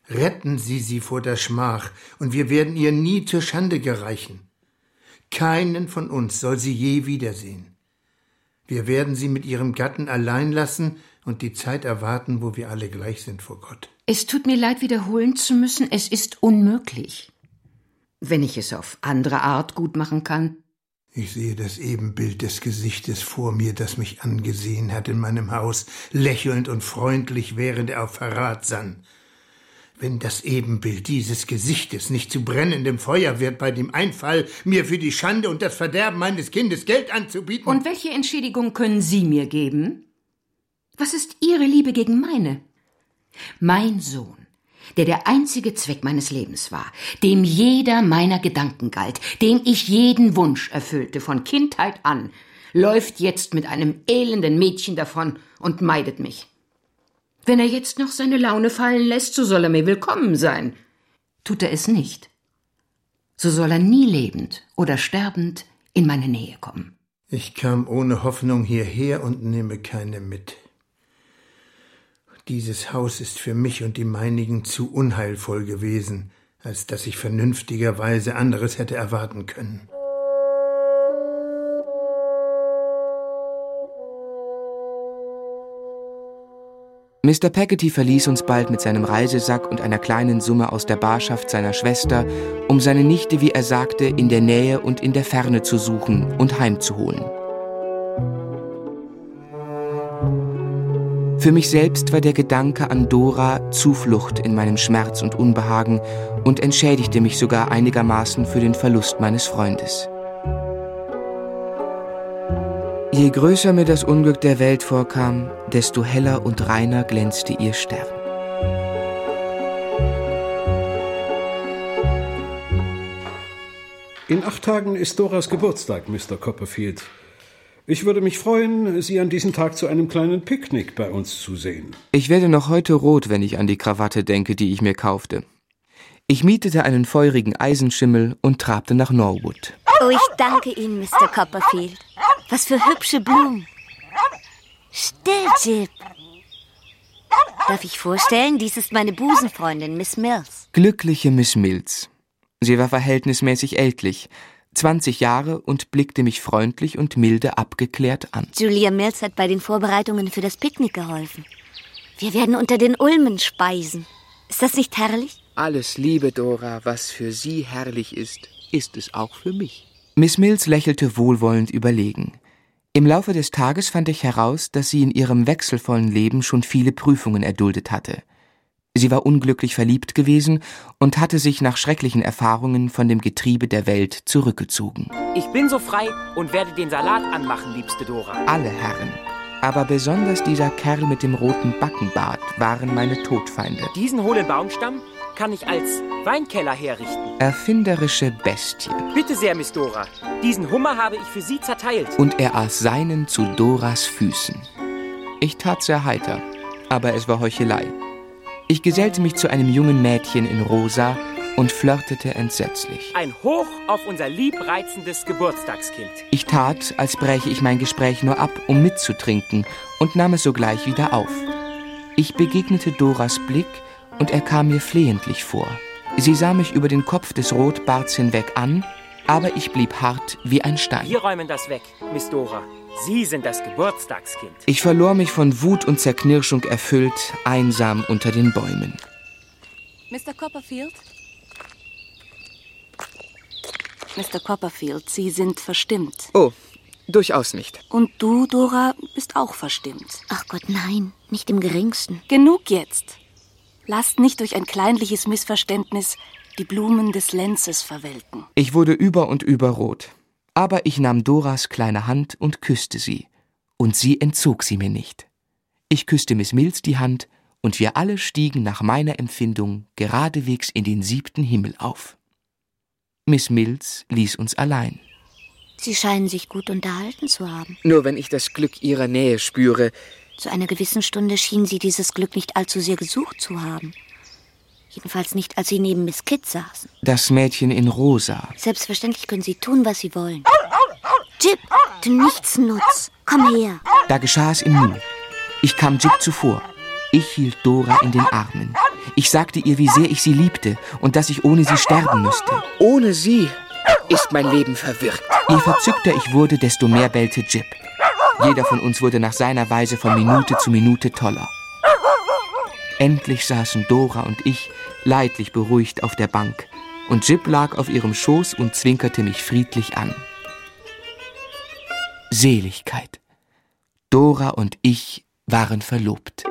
Retten Sie sie vor der Schmach, und wir werden ihr nie zur Schande gereichen. Keinen von uns soll sie je wiedersehen. Wir werden sie mit ihrem Gatten allein lassen und die Zeit erwarten, wo wir alle gleich sind vor Gott. Es tut mir leid, wiederholen zu müssen, es ist unmöglich. Wenn ich es auf andere Art gut machen kann. Ich sehe das Ebenbild des Gesichtes vor mir, das mich angesehen hat in meinem Haus, lächelnd und freundlich, während er auf Verrat sann. Wenn das Ebenbild dieses Gesichtes nicht zu brennendem Feuer wird bei dem Einfall, mir für die Schande und das Verderben meines Kindes Geld anzubieten. Und welche Entschädigung können Sie mir geben? Was ist Ihre Liebe gegen meine? Mein Sohn, der der einzige Zweck meines Lebens war, dem jeder meiner Gedanken galt, dem ich jeden Wunsch erfüllte von Kindheit an, läuft jetzt mit einem elenden Mädchen davon und meidet mich. Wenn er jetzt noch seine Laune fallen lässt, so soll er mir willkommen sein. Tut er es nicht, so soll er nie lebend oder sterbend in meine Nähe kommen. Ich kam ohne Hoffnung hierher und nehme keine mit. Dieses Haus ist für mich und die meinigen zu unheilvoll gewesen, als dass ich vernünftigerweise anderes hätte erwarten können. Mr. Peggotty verließ uns bald mit seinem Reisesack und einer kleinen Summe aus der Barschaft seiner Schwester, um seine Nichte, wie er sagte, in der Nähe und in der Ferne zu suchen und heimzuholen. Für mich selbst war der Gedanke an Dora Zuflucht in meinem Schmerz und Unbehagen und entschädigte mich sogar einigermaßen für den Verlust meines Freundes. Je größer mir das Unglück der Welt vorkam, desto heller und reiner glänzte ihr Stern. In acht Tagen ist Doras Geburtstag, Mr. Copperfield. Ich würde mich freuen, Sie an diesem Tag zu einem kleinen Picknick bei uns zu sehen. Ich werde noch heute rot, wenn ich an die Krawatte denke, die ich mir kaufte. Ich mietete einen feurigen Eisenschimmel und trabte nach Norwood. Oh, ich danke Ihnen, Mr. Copperfield. Was für hübsche Blumen. Still, Jip. Darf ich vorstellen, dies ist meine Busenfreundin, Miss Mills. Glückliche Miss Mills. Sie war verhältnismäßig ältlich, 20 Jahre und blickte mich freundlich und milde abgeklärt an. Julia Mills hat bei den Vorbereitungen für das Picknick geholfen. Wir werden unter den Ulmen speisen. Ist das nicht herrlich? Alles Liebe, Dora, was für Sie herrlich ist, ist es auch für mich. Miss Mills lächelte wohlwollend überlegen. Im Laufe des Tages fand ich heraus, dass sie in ihrem wechselvollen Leben schon viele Prüfungen erduldet hatte. Sie war unglücklich verliebt gewesen und hatte sich nach schrecklichen Erfahrungen von dem Getriebe der Welt zurückgezogen. Ich bin so frei und werde den Salat anmachen, liebste Dora. Alle Herren, aber besonders dieser Kerl mit dem roten Backenbart waren meine Todfeinde. Diesen hohlen Baumstamm kann ich als Weinkeller herrichten. Erfinderische Bestie. Bitte sehr, Miss Dora. Diesen Hummer habe ich für Sie zerteilt. Und er aß seinen zu Doras Füßen. Ich tat sehr heiter, aber es war Heuchelei. Ich gesellte mich zu einem jungen Mädchen in Rosa und flirtete entsetzlich. Ein Hoch auf unser liebreizendes Geburtstagskind. Ich tat, als bräche ich mein Gespräch nur ab, um mitzutrinken, und nahm es sogleich wieder auf. Ich begegnete Doras Blick, und er kam mir flehentlich vor. Sie sah mich über den Kopf des Rotbarts hinweg an, aber ich blieb hart wie ein Stein. Wir räumen das weg, Miss Dora. Sie sind das Geburtstagskind. Ich verlor mich von Wut und Zerknirschung erfüllt, einsam unter den Bäumen. Mr. Copperfield? Mr. Copperfield, Sie sind verstimmt. Oh, durchaus nicht. Und du, Dora, bist auch verstimmt. Ach Gott, nein, nicht im geringsten. Genug jetzt. Lasst nicht durch ein kleinliches Missverständnis die Blumen des Lenzes verwelken. Ich wurde über und über rot. Aber ich nahm Doras kleine Hand und küsste sie. Und sie entzog sie mir nicht. Ich küsste Miss Mills die Hand, und wir alle stiegen nach meiner Empfindung geradewegs in den siebten Himmel auf. Miss Mills ließ uns allein. Sie scheinen sich gut unterhalten zu haben. Nur wenn ich das Glück ihrer Nähe spüre. Zu einer gewissen Stunde schien sie dieses Glück nicht allzu sehr gesucht zu haben. Jedenfalls nicht, als sie neben Miss Kidd saßen. Das Mädchen in Rosa. Selbstverständlich können sie tun, was sie wollen. Jip, du Nichtsnutz, komm her. Da geschah es im Nu. Ich kam Jip zuvor. Ich hielt Dora in den Armen. Ich sagte ihr, wie sehr ich sie liebte und dass ich ohne sie sterben müsste. Ohne sie ist mein Leben verwirkt. Je verzückter ich wurde, desto mehr bellte Jip. Jeder von uns wurde nach seiner Weise von Minute zu Minute toller. Endlich saßen Dora und ich leidlich beruhigt auf der Bank, und Jip lag auf ihrem Schoß und zwinkerte mich friedlich an. Seligkeit. Dora und ich waren verlobt.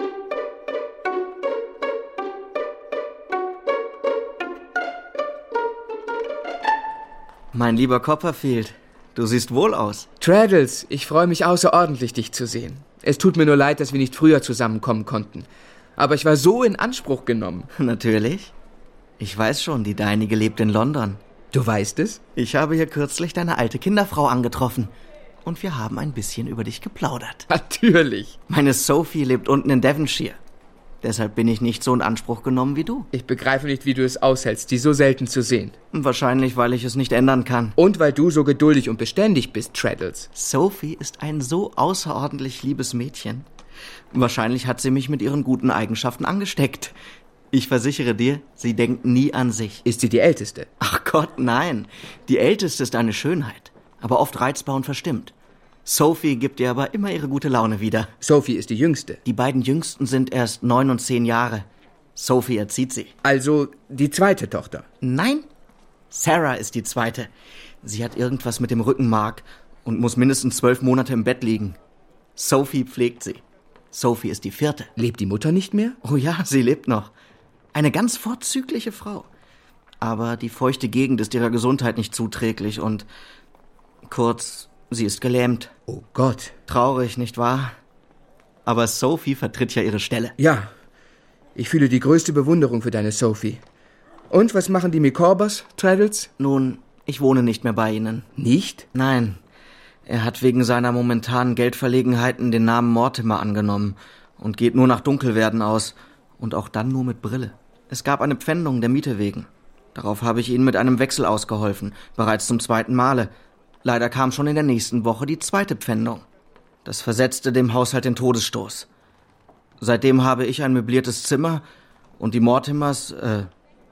Mein lieber Copperfield, du siehst wohl aus. Traddles, ich freue mich außerordentlich, dich zu sehen. Es tut mir nur leid, dass wir nicht früher zusammenkommen konnten. Aber ich war so in Anspruch genommen. Natürlich. Ich weiß schon, die deinige lebt in London. Du weißt es? Ich habe hier kürzlich deine alte Kinderfrau angetroffen. Und wir haben ein bisschen über dich geplaudert. Natürlich. Meine Sophie lebt unten in Devonshire. Deshalb bin ich nicht so in Anspruch genommen wie du. Ich begreife nicht, wie du es aushältst, die so selten zu sehen. Wahrscheinlich, weil ich es nicht ändern kann. Und weil du so geduldig und beständig bist, Traddles. Sophie ist ein so außerordentlich liebes Mädchen. Wahrscheinlich hat sie mich mit ihren guten Eigenschaften angesteckt. Ich versichere dir, sie denkt nie an sich. Ist sie die Älteste? Ach Gott, nein. Die Älteste ist eine Schönheit, aber oft reizbar und verstimmt. Sophie gibt ihr aber immer ihre gute Laune wieder. Sophie ist die Jüngste. Die beiden Jüngsten sind erst neun und zehn Jahre. Sophie erzieht sie. Also die zweite Tochter? Nein. Sarah ist die zweite. Sie hat irgendwas mit dem Rückenmark und muss mindestens zwölf Monate im Bett liegen. Sophie pflegt sie. Sophie ist die vierte. Lebt die Mutter nicht mehr? Oh ja, sie lebt noch. Eine ganz vorzügliche Frau. Aber die feuchte Gegend ist ihrer Gesundheit nicht zuträglich und kurz, sie ist gelähmt. Oh Gott. Traurig, nicht wahr? Aber Sophie vertritt ja ihre Stelle. Ja. Ich fühle die größte Bewunderung für deine Sophie. Und was machen die Mikorbers, Traddles? Nun, ich wohne nicht mehr bei ihnen. Nicht? Nein. Er hat wegen seiner momentanen Geldverlegenheiten den Namen Mortimer angenommen und geht nur nach Dunkelwerden aus und auch dann nur mit Brille. Es gab eine Pfändung der Miete wegen. Darauf habe ich ihnen mit einem Wechsel ausgeholfen, bereits zum zweiten Male. Leider kam schon in der nächsten Woche die zweite Pfändung. Das versetzte dem Haushalt den Todesstoß. Seitdem habe ich ein möbliertes Zimmer und die Mortimers, äh,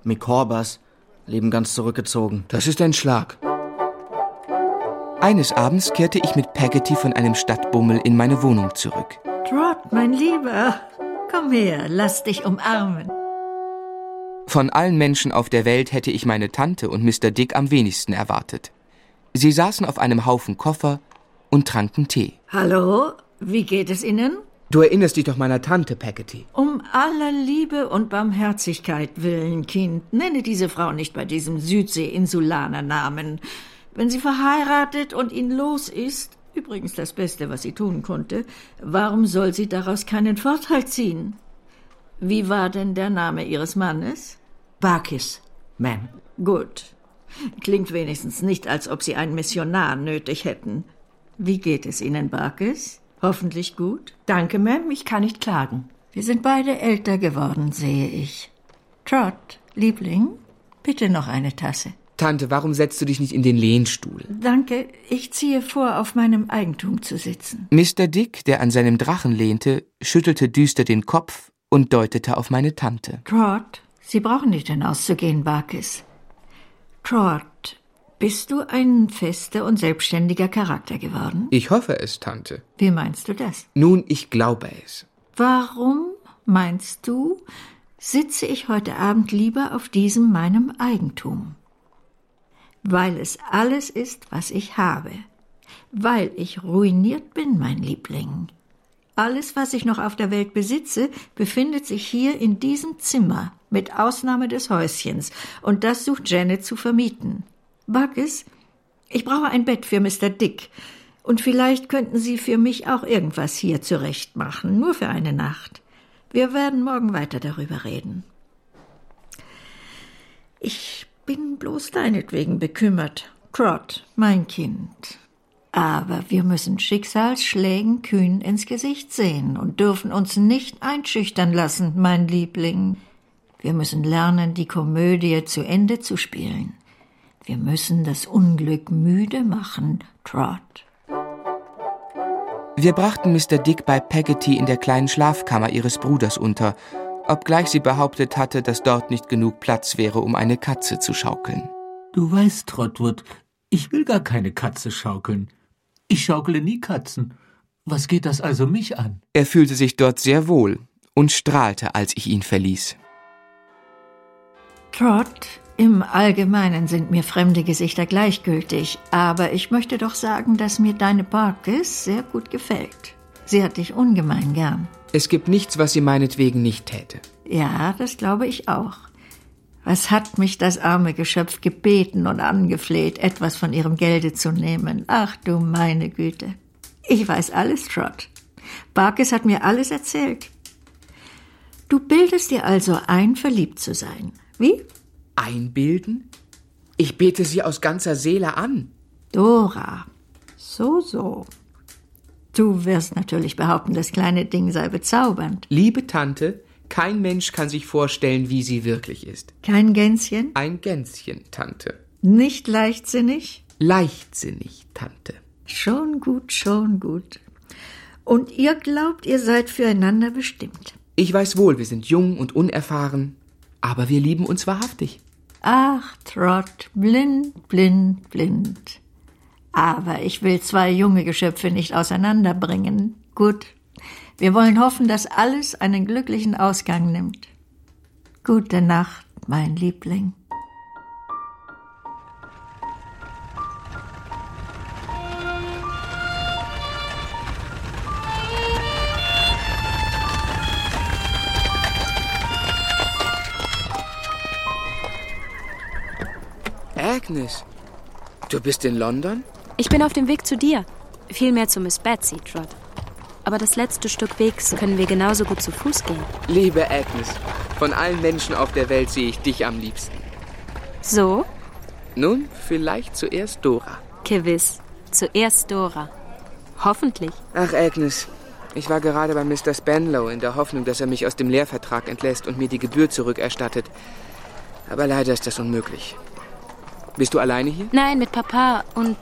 Mikorbas, leben ganz zurückgezogen. Das ist ein Schlag. Eines Abends kehrte ich mit Peggotty von einem Stadtbummel in meine Wohnung zurück. Trot, mein Lieber, komm her, lass dich umarmen. Von allen Menschen auf der Welt hätte ich meine Tante und Mr. Dick am wenigsten erwartet. Sie saßen auf einem Haufen Koffer und tranken Tee. Hallo, wie geht es Ihnen? Du erinnerst dich doch meiner Tante, Peggotty. Um aller Liebe und Barmherzigkeit willen, Kind, nenne diese Frau nicht bei diesem Südsee-Insulaner-Namen. Wenn sie verheiratet und ihn los ist, übrigens das Beste, was sie tun konnte, warum soll sie daraus keinen Vorteil ziehen? Wie war denn der Name Ihres Mannes? Barkis, Ma'am. Gut. Klingt wenigstens nicht, als ob Sie einen Missionar nötig hätten. Wie geht es Ihnen, Barkis? Hoffentlich gut? Danke, Ma'am, ich kann nicht klagen. Wir sind beide älter geworden, sehe ich. Trot, Liebling, bitte noch eine Tasse. Tante, warum setzt du dich nicht in den Lehnstuhl? Danke, ich ziehe vor, auf meinem Eigentum zu sitzen. Mr. Dick, der an seinem Drachen lehnte, schüttelte düster den Kopf und deutete auf meine Tante. Trot, Sie brauchen nicht hinauszugehen, Barkis. Trot, bist du ein fester und selbstständiger Charakter geworden? Ich hoffe es, Tante. Wie meinst du das? Nun, ich glaube es. Warum, meinst du, sitze ich heute Abend lieber auf diesem meinem Eigentum? Weil es alles ist, was ich habe. Weil ich ruiniert bin, mein Liebling. Alles, was ich noch auf der Welt besitze, befindet sich hier in diesem Zimmer, mit Ausnahme des Häuschens, und das sucht Janet zu vermieten. Buggis, ich brauche ein Bett für Mr. Dick, und vielleicht könnten Sie für mich auch irgendwas hier zurechtmachen, nur für eine Nacht. Wir werden morgen weiter darüber reden. Ich bin bloß deinetwegen bekümmert. Trot, mein Kind. Aber wir müssen Schicksalsschlägen kühn ins Gesicht sehen und dürfen uns nicht einschüchtern lassen, mein Liebling. Wir müssen lernen, die Komödie zu Ende zu spielen. Wir müssen das Unglück müde machen, Trot. Wir brachten Mr. Dick bei Peggotty in der kleinen Schlafkammer ihres Bruders unter, obgleich sie behauptet hatte, dass dort nicht genug Platz wäre, um eine Katze zu schaukeln. Du weißt, Trotwood, ich will gar keine Katze schaukeln. Ich schaukele nie Katzen. Was geht das also mich an? Er fühlte sich dort sehr wohl und strahlte, als ich ihn verließ. Trot, im Allgemeinen sind mir fremde Gesichter gleichgültig, aber ich möchte doch sagen, dass mir deine Barkis sehr gut gefällt. Sie hat dich ungemein gern. Es gibt nichts, was sie meinetwegen nicht täte. Ja, das glaube ich auch. Was hat mich das arme Geschöpf gebeten und angefleht, etwas von ihrem Gelde zu nehmen? Ach du meine Güte. Ich weiß alles, Trot. Barkis hat mir alles erzählt. Du bildest dir also ein, verliebt zu sein. Wie? Einbilden? Ich bete sie aus ganzer Seele an. Dora. So, so. Du wirst natürlich behaupten, das kleine Ding sei bezaubernd. Liebe Tante, kein Mensch kann sich vorstellen, wie sie wirklich ist. Kein Gänschen? Ein Gänschen, Tante. Nicht leichtsinnig? Leichtsinnig, Tante. Schon gut, schon gut. Und ihr glaubt, ihr seid füreinander bestimmt. Ich weiß wohl, wir sind jung und unerfahren, aber wir lieben uns wahrhaftig. Ach, Trot, blind, blind, blind. Aber ich will zwei junge Geschöpfe nicht auseinanderbringen. Gut, wir wollen hoffen, dass alles einen glücklichen Ausgang nimmt. Gute Nacht, mein Liebling. Agnes, du bist in London? Ich bin auf dem Weg zu dir. Vielmehr zu Miss Betsy, Trot. Aber das letzte Stück Wegs können wir genauso gut zu Fuß gehen. Liebe Agnes, von allen Menschen auf der Welt sehe ich dich am liebsten. So? Nun, vielleicht zuerst Dora. Gewiss. Zuerst Dora. Hoffentlich. Ach, Agnes, ich war gerade bei Mr. Spenlow in der Hoffnung, dass er mich aus dem Lehrvertrag entlässt und mir die Gebühr zurückerstattet. Aber leider ist das unmöglich. Bist du alleine hier? Nein, mit Papa und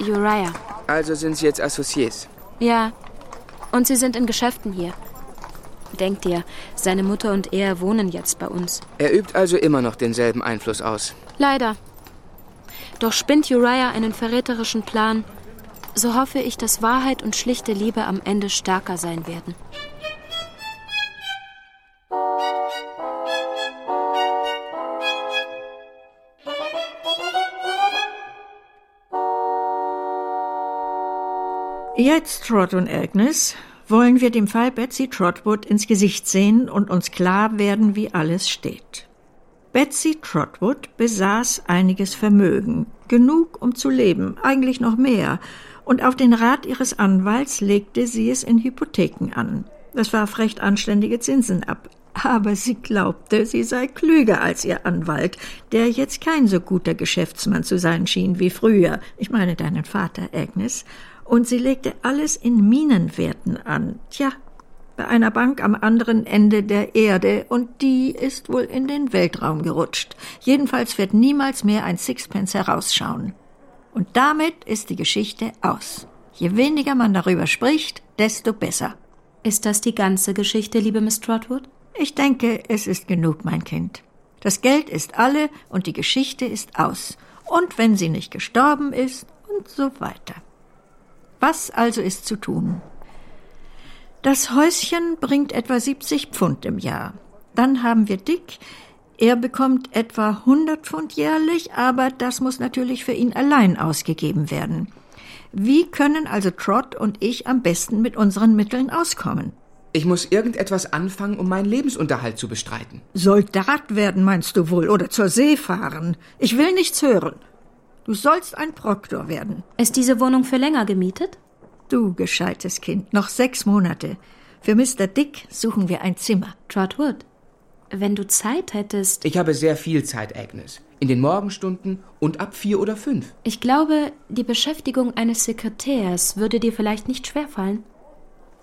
Uriah. Also sind Sie jetzt Associés. Ja. Und sie sind in Geschäften hier. Denk dir, seine Mutter und er wohnen jetzt bei uns. Er übt also immer noch denselben Einfluss aus. Leider. Doch spinnt Uriah einen verräterischen Plan, so hoffe ich, dass Wahrheit und schlichte Liebe am Ende stärker sein werden. Jetzt, Trot und Agnes, wollen wir dem Fall Betsy Trotwood ins Gesicht sehen und uns klar werden, wie alles steht. Betsy Trotwood besaß einiges Vermögen, genug, um zu leben, eigentlich noch mehr, und auf den Rat ihres Anwalts legte sie es in Hypotheken an. Das warf recht anständige Zinsen ab. Aber sie glaubte, sie sei klüger als ihr Anwalt, der jetzt kein so guter Geschäftsmann zu sein schien wie früher. Ich meine deinen Vater, Agnes. Und sie legte alles in Minenwerten an. Tja, bei einer Bank am anderen Ende der Erde, und die ist wohl in den Weltraum gerutscht. Jedenfalls wird niemals mehr ein Sixpence herausschauen. Und damit ist die Geschichte aus. Je weniger man darüber spricht, desto besser. Ist das die ganze Geschichte, liebe Miss Trotwood? Ich denke, es ist genug, mein Kind. Das Geld ist alle und die Geschichte ist aus. Und wenn sie nicht gestorben ist und so weiter. Was also ist zu tun? Das Häuschen bringt etwa 70 Pfund im Jahr. Dann haben wir Dick, er bekommt etwa 100 Pfund jährlich, aber das muss natürlich für ihn allein ausgegeben werden. Wie können also Trot und ich am besten mit unseren Mitteln auskommen? Ich muss irgendetwas anfangen, um meinen Lebensunterhalt zu bestreiten. Soldat werden, meinst du wohl, oder zur See fahren? Ich will nichts hören. Du sollst ein Proktor werden. Ist diese Wohnung für länger gemietet? Du gescheites Kind, noch sechs Monate. Für Mr. Dick suchen wir ein Zimmer. Trotwood, wenn du Zeit hättest. Ich habe sehr viel Zeit, Agnes. In den Morgenstunden und ab vier oder fünf. Ich glaube, die Beschäftigung eines Sekretärs würde dir vielleicht nicht schwerfallen.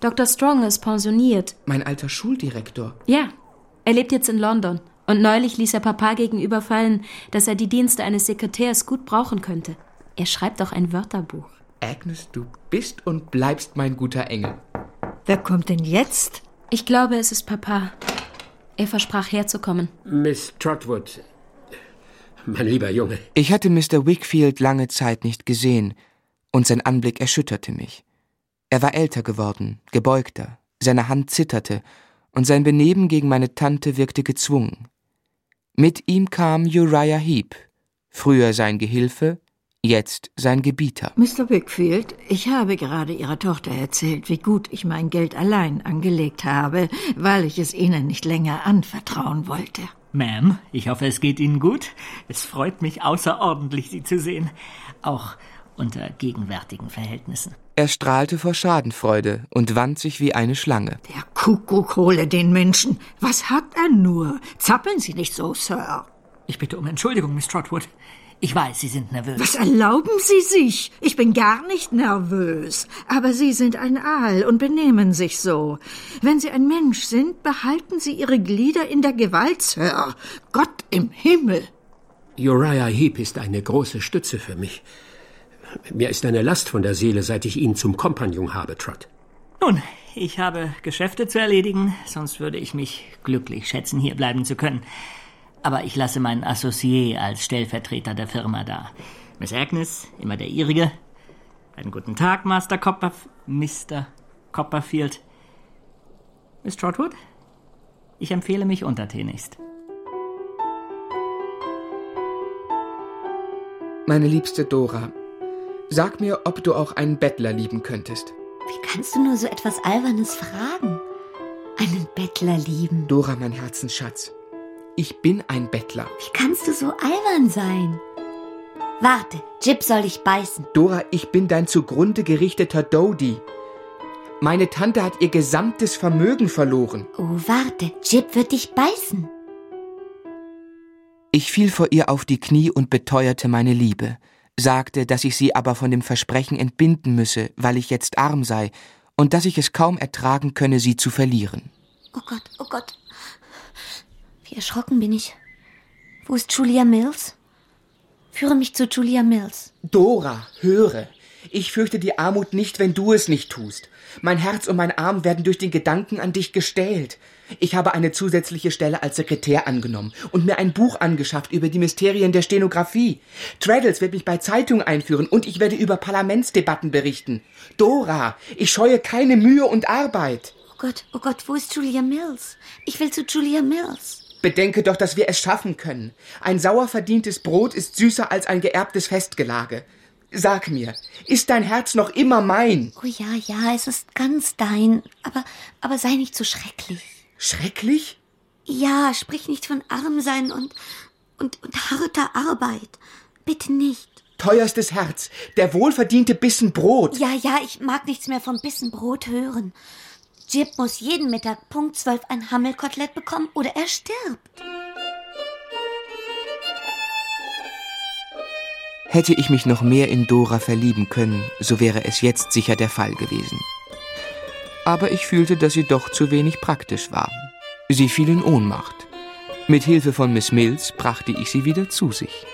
Dr. Strong ist pensioniert. Mein alter Schuldirektor. Ja, er lebt jetzt in London. Und neulich ließ er Papa gegenüber fallen, dass er die Dienste eines Sekretärs gut brauchen könnte. Er schreibt auch ein Wörterbuch. Agnes, du bist und bleibst mein guter Engel. Wer kommt denn jetzt? Ich glaube, es ist Papa. Er versprach herzukommen. Miss Trotwood, mein lieber Junge. Ich hatte Mr. Wickfield lange Zeit nicht gesehen, und sein Anblick erschütterte mich. Er war älter geworden, gebeugter, seine Hand zitterte, und sein Benehmen gegen meine Tante wirkte gezwungen. Mit ihm kam Uriah Heep, früher sein Gehilfe, jetzt sein Gebieter. Mr. Wickfield, ich habe gerade Ihrer Tochter erzählt, wie gut ich mein Geld allein angelegt habe, weil ich es Ihnen nicht länger anvertrauen wollte. Ma'am, ich hoffe, es geht Ihnen gut. Es freut mich außerordentlich, Sie zu sehen. Auch unter gegenwärtigen Verhältnissen. Er strahlte vor Schadenfreude und wand sich wie eine Schlange. Der Kuckuck hole den Menschen. Was hat er nur? Zappeln Sie nicht so, Sir. Ich bitte um Entschuldigung, Miss Trotwood. Ich weiß, Sie sind nervös. Was erlauben Sie sich? Ich bin gar nicht nervös. Aber Sie sind ein Aal und benehmen sich so. Wenn Sie ein Mensch sind, behalten Sie Ihre Glieder in der Gewalt, Sir. Gott im Himmel. Uriah Heep ist eine große Stütze für mich. Mir ist eine Last von der Seele, seit ich ihn zum Kompagnon habe, Trot. Nun, ich habe Geschäfte zu erledigen, sonst würde ich mich glücklich schätzen, hier bleiben zu können. Aber ich lasse meinen Associé als Stellvertreter der Firma da. Miss Agnes, immer der ihrige. Einen guten Tag, Master Copperf Mr. Copperfield. Miss Trotwood, ich empfehle mich untertänigst. Meine liebste Dora, sag mir, ob du auch einen Bettler lieben könntest. Wie kannst du nur so etwas Albernes fragen? Einen Bettler lieben? Dora, mein Herzensschatz, ich bin ein Bettler. Wie kannst du so albern sein? Warte, Jip soll dich beißen. Dora, ich bin dein zugrunde gerichteter Dodie. Meine Tante hat ihr gesamtes Vermögen verloren. Oh, warte, Jip wird dich beißen. Ich fiel vor ihr auf die Knie und beteuerte meine Liebe, sagte, dass ich sie aber von dem Versprechen entbinden müsse, weil ich jetzt arm sei und dass ich es kaum ertragen könne, sie zu verlieren. Oh Gott, oh Gott. Wie erschrocken bin ich. Wo ist Julia Mills? Führe mich zu Julia Mills. Dora, höre. Ich fürchte die Armut nicht, wenn du es nicht tust. Mein Herz und mein Arm werden durch den Gedanken an dich gestählt. Ich habe eine zusätzliche Stelle als Sekretär angenommen und mir ein Buch angeschafft über die Mysterien der Stenografie. Traddles wird mich bei Zeitungen einführen und ich werde über Parlamentsdebatten berichten. Dora, ich scheue keine Mühe und Arbeit. Oh Gott, oh Gott, wo ist Julia Mills? Ich will zu Julia Mills. Bedenke doch, dass wir es schaffen können. Ein sauer verdientes Brot ist süßer als ein geerbtes Festgelage. Sag mir, ist dein Herz noch immer mein? Oh ja, ja, es ist ganz dein. Aber, aber sei nicht so schrecklich. Schrecklich? Ja, sprich nicht von arm sein und, und, und harter Arbeit. Bitte nicht. Teuerstes Herz, der wohlverdiente Bissen Brot. Ja, ja, ich mag nichts mehr vom Bissen Brot hören. Jip muss jeden Mittag Punkt zwölf ein Hammelkotelett bekommen oder er stirbt. Hätte ich mich noch mehr in Dora verlieben können, so wäre es jetzt sicher der Fall gewesen. Aber ich fühlte, dass sie doch zu wenig praktisch war. Sie fiel in Ohnmacht. Mit Hilfe von Miss Mills brachte ich sie wieder zu sich.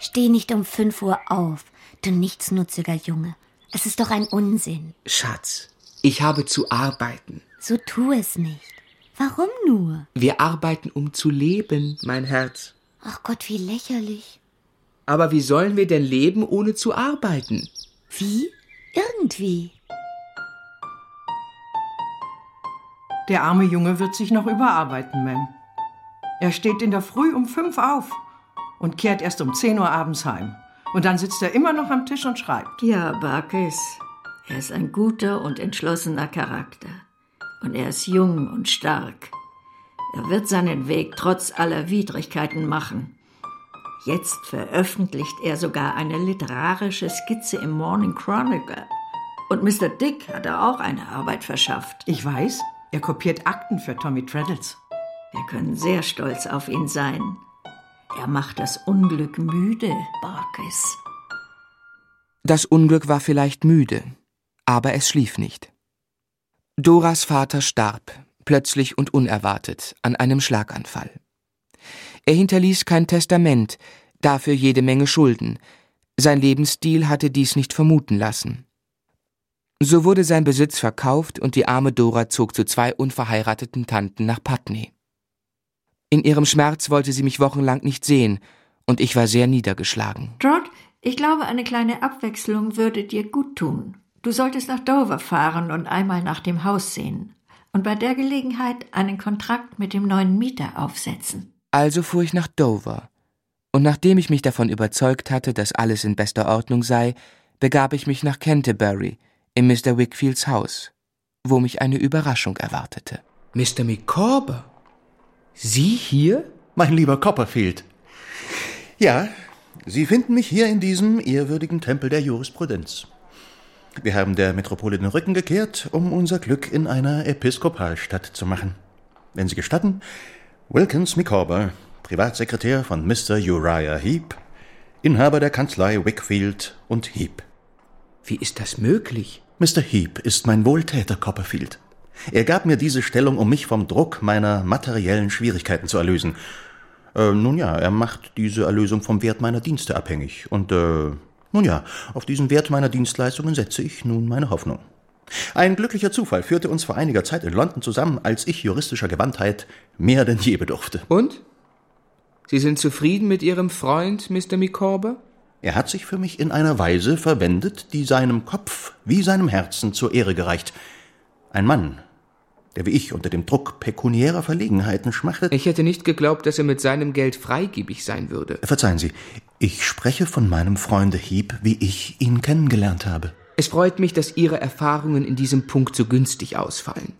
Steh nicht um fünf Uhr auf, du nichtsnutziger Junge. Es ist doch ein Unsinn. Schatz, ich habe zu arbeiten. So tu es nicht. Warum nur? Wir arbeiten, um zu leben, mein Herz. Ach Gott, wie lächerlich. Aber wie sollen wir denn leben, ohne zu arbeiten? Wie? Irgendwie. Der arme Junge wird sich noch überarbeiten, Ma'am. Er steht in der Früh um fünf auf und kehrt erst um zehn Uhr abends heim. Und dann sitzt er immer noch am Tisch und schreibt. Ja, Barkis, er ist ein guter und entschlossener Charakter. Und er ist jung und stark. Er wird seinen Weg trotz aller Widrigkeiten machen. Jetzt veröffentlicht er sogar eine literarische Skizze im Morning Chronicle. Und Mr. Dick hat er auch eine Arbeit verschafft. Ich weiß, er kopiert Akten für Tommy Traddles. Wir können sehr stolz auf ihn sein. Er macht das Unglück müde, Barkis. Das Unglück war vielleicht müde, aber es schlief nicht. Doras Vater starb, plötzlich und unerwartet, an einem Schlaganfall. Er hinterließ kein Testament, dafür jede Menge Schulden. Sein Lebensstil hatte dies nicht vermuten lassen. So wurde sein Besitz verkauft und die arme Dora zog zu zwei unverheirateten Tanten nach Putney. In ihrem Schmerz wollte sie mich wochenlang nicht sehen, und ich war sehr niedergeschlagen. Trot, ich glaube, eine kleine Abwechslung würde dir gut tun. Du solltest nach Dover fahren und einmal nach dem Haus sehen und bei der Gelegenheit einen Kontrakt mit dem neuen Mieter aufsetzen. Also fuhr ich nach Dover, und nachdem ich mich davon überzeugt hatte, dass alles in bester Ordnung sei, begab ich mich nach Canterbury, in Mr. Wickfields Haus, wo mich eine Überraschung erwartete. Mr. Micawber? Sie hier? Mein lieber Copperfield. Ja, Sie finden mich hier in diesem ehrwürdigen Tempel der Jurisprudenz. Wir haben der Metropole den Rücken gekehrt, um unser Glück in einer Episkopalstadt zu machen. Wenn Sie gestatten, Wilkins Micawber, Privatsekretär von Mr. Uriah Heep, Inhaber der Kanzlei Wickfield und Heep. Wie ist das möglich? Mr. Heep ist mein Wohltäter, Copperfield. Er gab mir diese Stellung, um mich vom Druck meiner materiellen Schwierigkeiten zu erlösen. Äh, nun ja, er macht diese Erlösung vom Wert meiner Dienste abhängig. Und, äh, nun ja, auf diesen Wert meiner Dienstleistungen setze ich nun meine Hoffnung. Ein glücklicher Zufall führte uns vor einiger Zeit in London zusammen, als ich juristischer Gewandtheit mehr denn je bedurfte. Und? Sie sind zufrieden mit Ihrem Freund, Mr. Micawber? Er hat sich für mich in einer Weise verwendet, die seinem Kopf wie seinem Herzen zur Ehre gereicht. Ein Mann, der wie ich unter dem Druck pekuniärer Verlegenheiten schmachtet. Ich hätte nicht geglaubt, dass er mit seinem Geld freigebig sein würde. Verzeihen Sie, ich spreche von meinem Freunde Heep, wie ich ihn kennengelernt habe. Es freut mich, dass Ihre Erfahrungen in diesem Punkt so günstig ausfallen.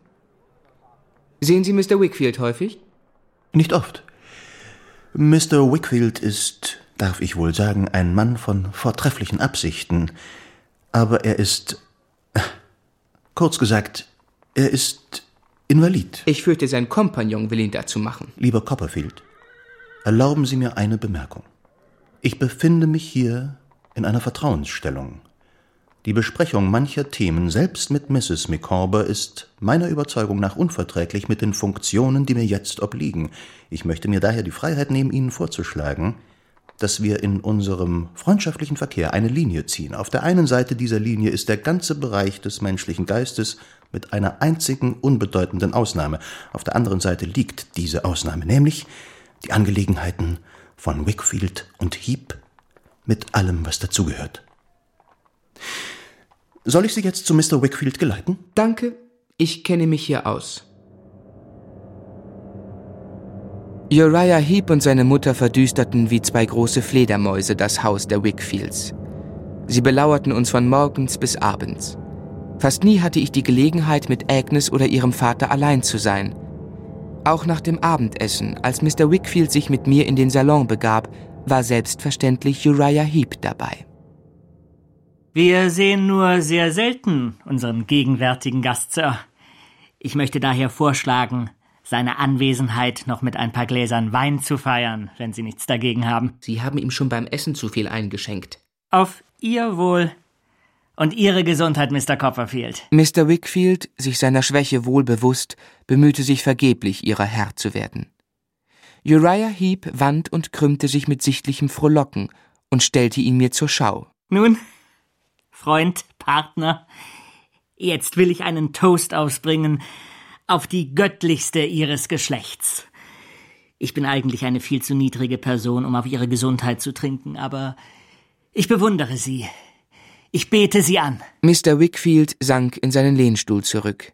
Sehen Sie Mr. Wickfield häufig? Nicht oft. Mr. Wickfield ist, darf ich wohl sagen, ein Mann von vortrefflichen Absichten, aber er ist, kurz gesagt, er ist invalid. Ich fürchte, sein Kompagnon will ihn dazu machen. Lieber Copperfield, erlauben Sie mir eine Bemerkung. Ich befinde mich hier in einer Vertrauensstellung. Die Besprechung mancher Themen, selbst mit Mrs. Micawber, ist meiner Überzeugung nach unverträglich mit den Funktionen, die mir jetzt obliegen. Ich möchte mir daher die Freiheit nehmen, Ihnen vorzuschlagen, dass wir in unserem freundschaftlichen Verkehr eine Linie ziehen. Auf der einen Seite dieser Linie ist der ganze Bereich des menschlichen Geistes mit einer einzigen unbedeutenden Ausnahme. Auf der anderen Seite liegt diese Ausnahme, nämlich die Angelegenheiten von Wickfield und Heap mit allem, was dazugehört. Soll ich Sie jetzt zu Mr. Wickfield geleiten? Danke, ich kenne mich hier aus. Uriah Heep und seine Mutter verdüsterten wie zwei große Fledermäuse das Haus der Wickfields. Sie belauerten uns von morgens bis abends. Fast nie hatte ich die Gelegenheit, mit Agnes oder ihrem Vater allein zu sein. Auch nach dem Abendessen, als Mr. Wickfield sich mit mir in den Salon begab, war selbstverständlich Uriah Heep dabei. Wir sehen nur sehr selten unseren gegenwärtigen Gast, Sir. Ich möchte daher vorschlagen, seine Anwesenheit noch mit ein paar Gläsern Wein zu feiern, wenn Sie nichts dagegen haben. Sie haben ihm schon beim Essen zu viel eingeschenkt. Auf Ihr Wohl und Ihre Gesundheit, Mr. Copperfield. Mr. Wickfield, sich seiner Schwäche wohl bewusst, bemühte sich vergeblich, ihrer Herr zu werden. Uriah Heep wand und krümmte sich mit sichtlichem Frohlocken und stellte ihn mir zur Schau. Nun, Freund, Partner, jetzt will ich einen Toast ausbringen auf die göttlichste ihres Geschlechts. Ich bin eigentlich eine viel zu niedrige Person, um auf ihre Gesundheit zu trinken, aber ich bewundere sie. Ich bete sie an. Mr. Wickfield sank in seinen Lehnstuhl zurück.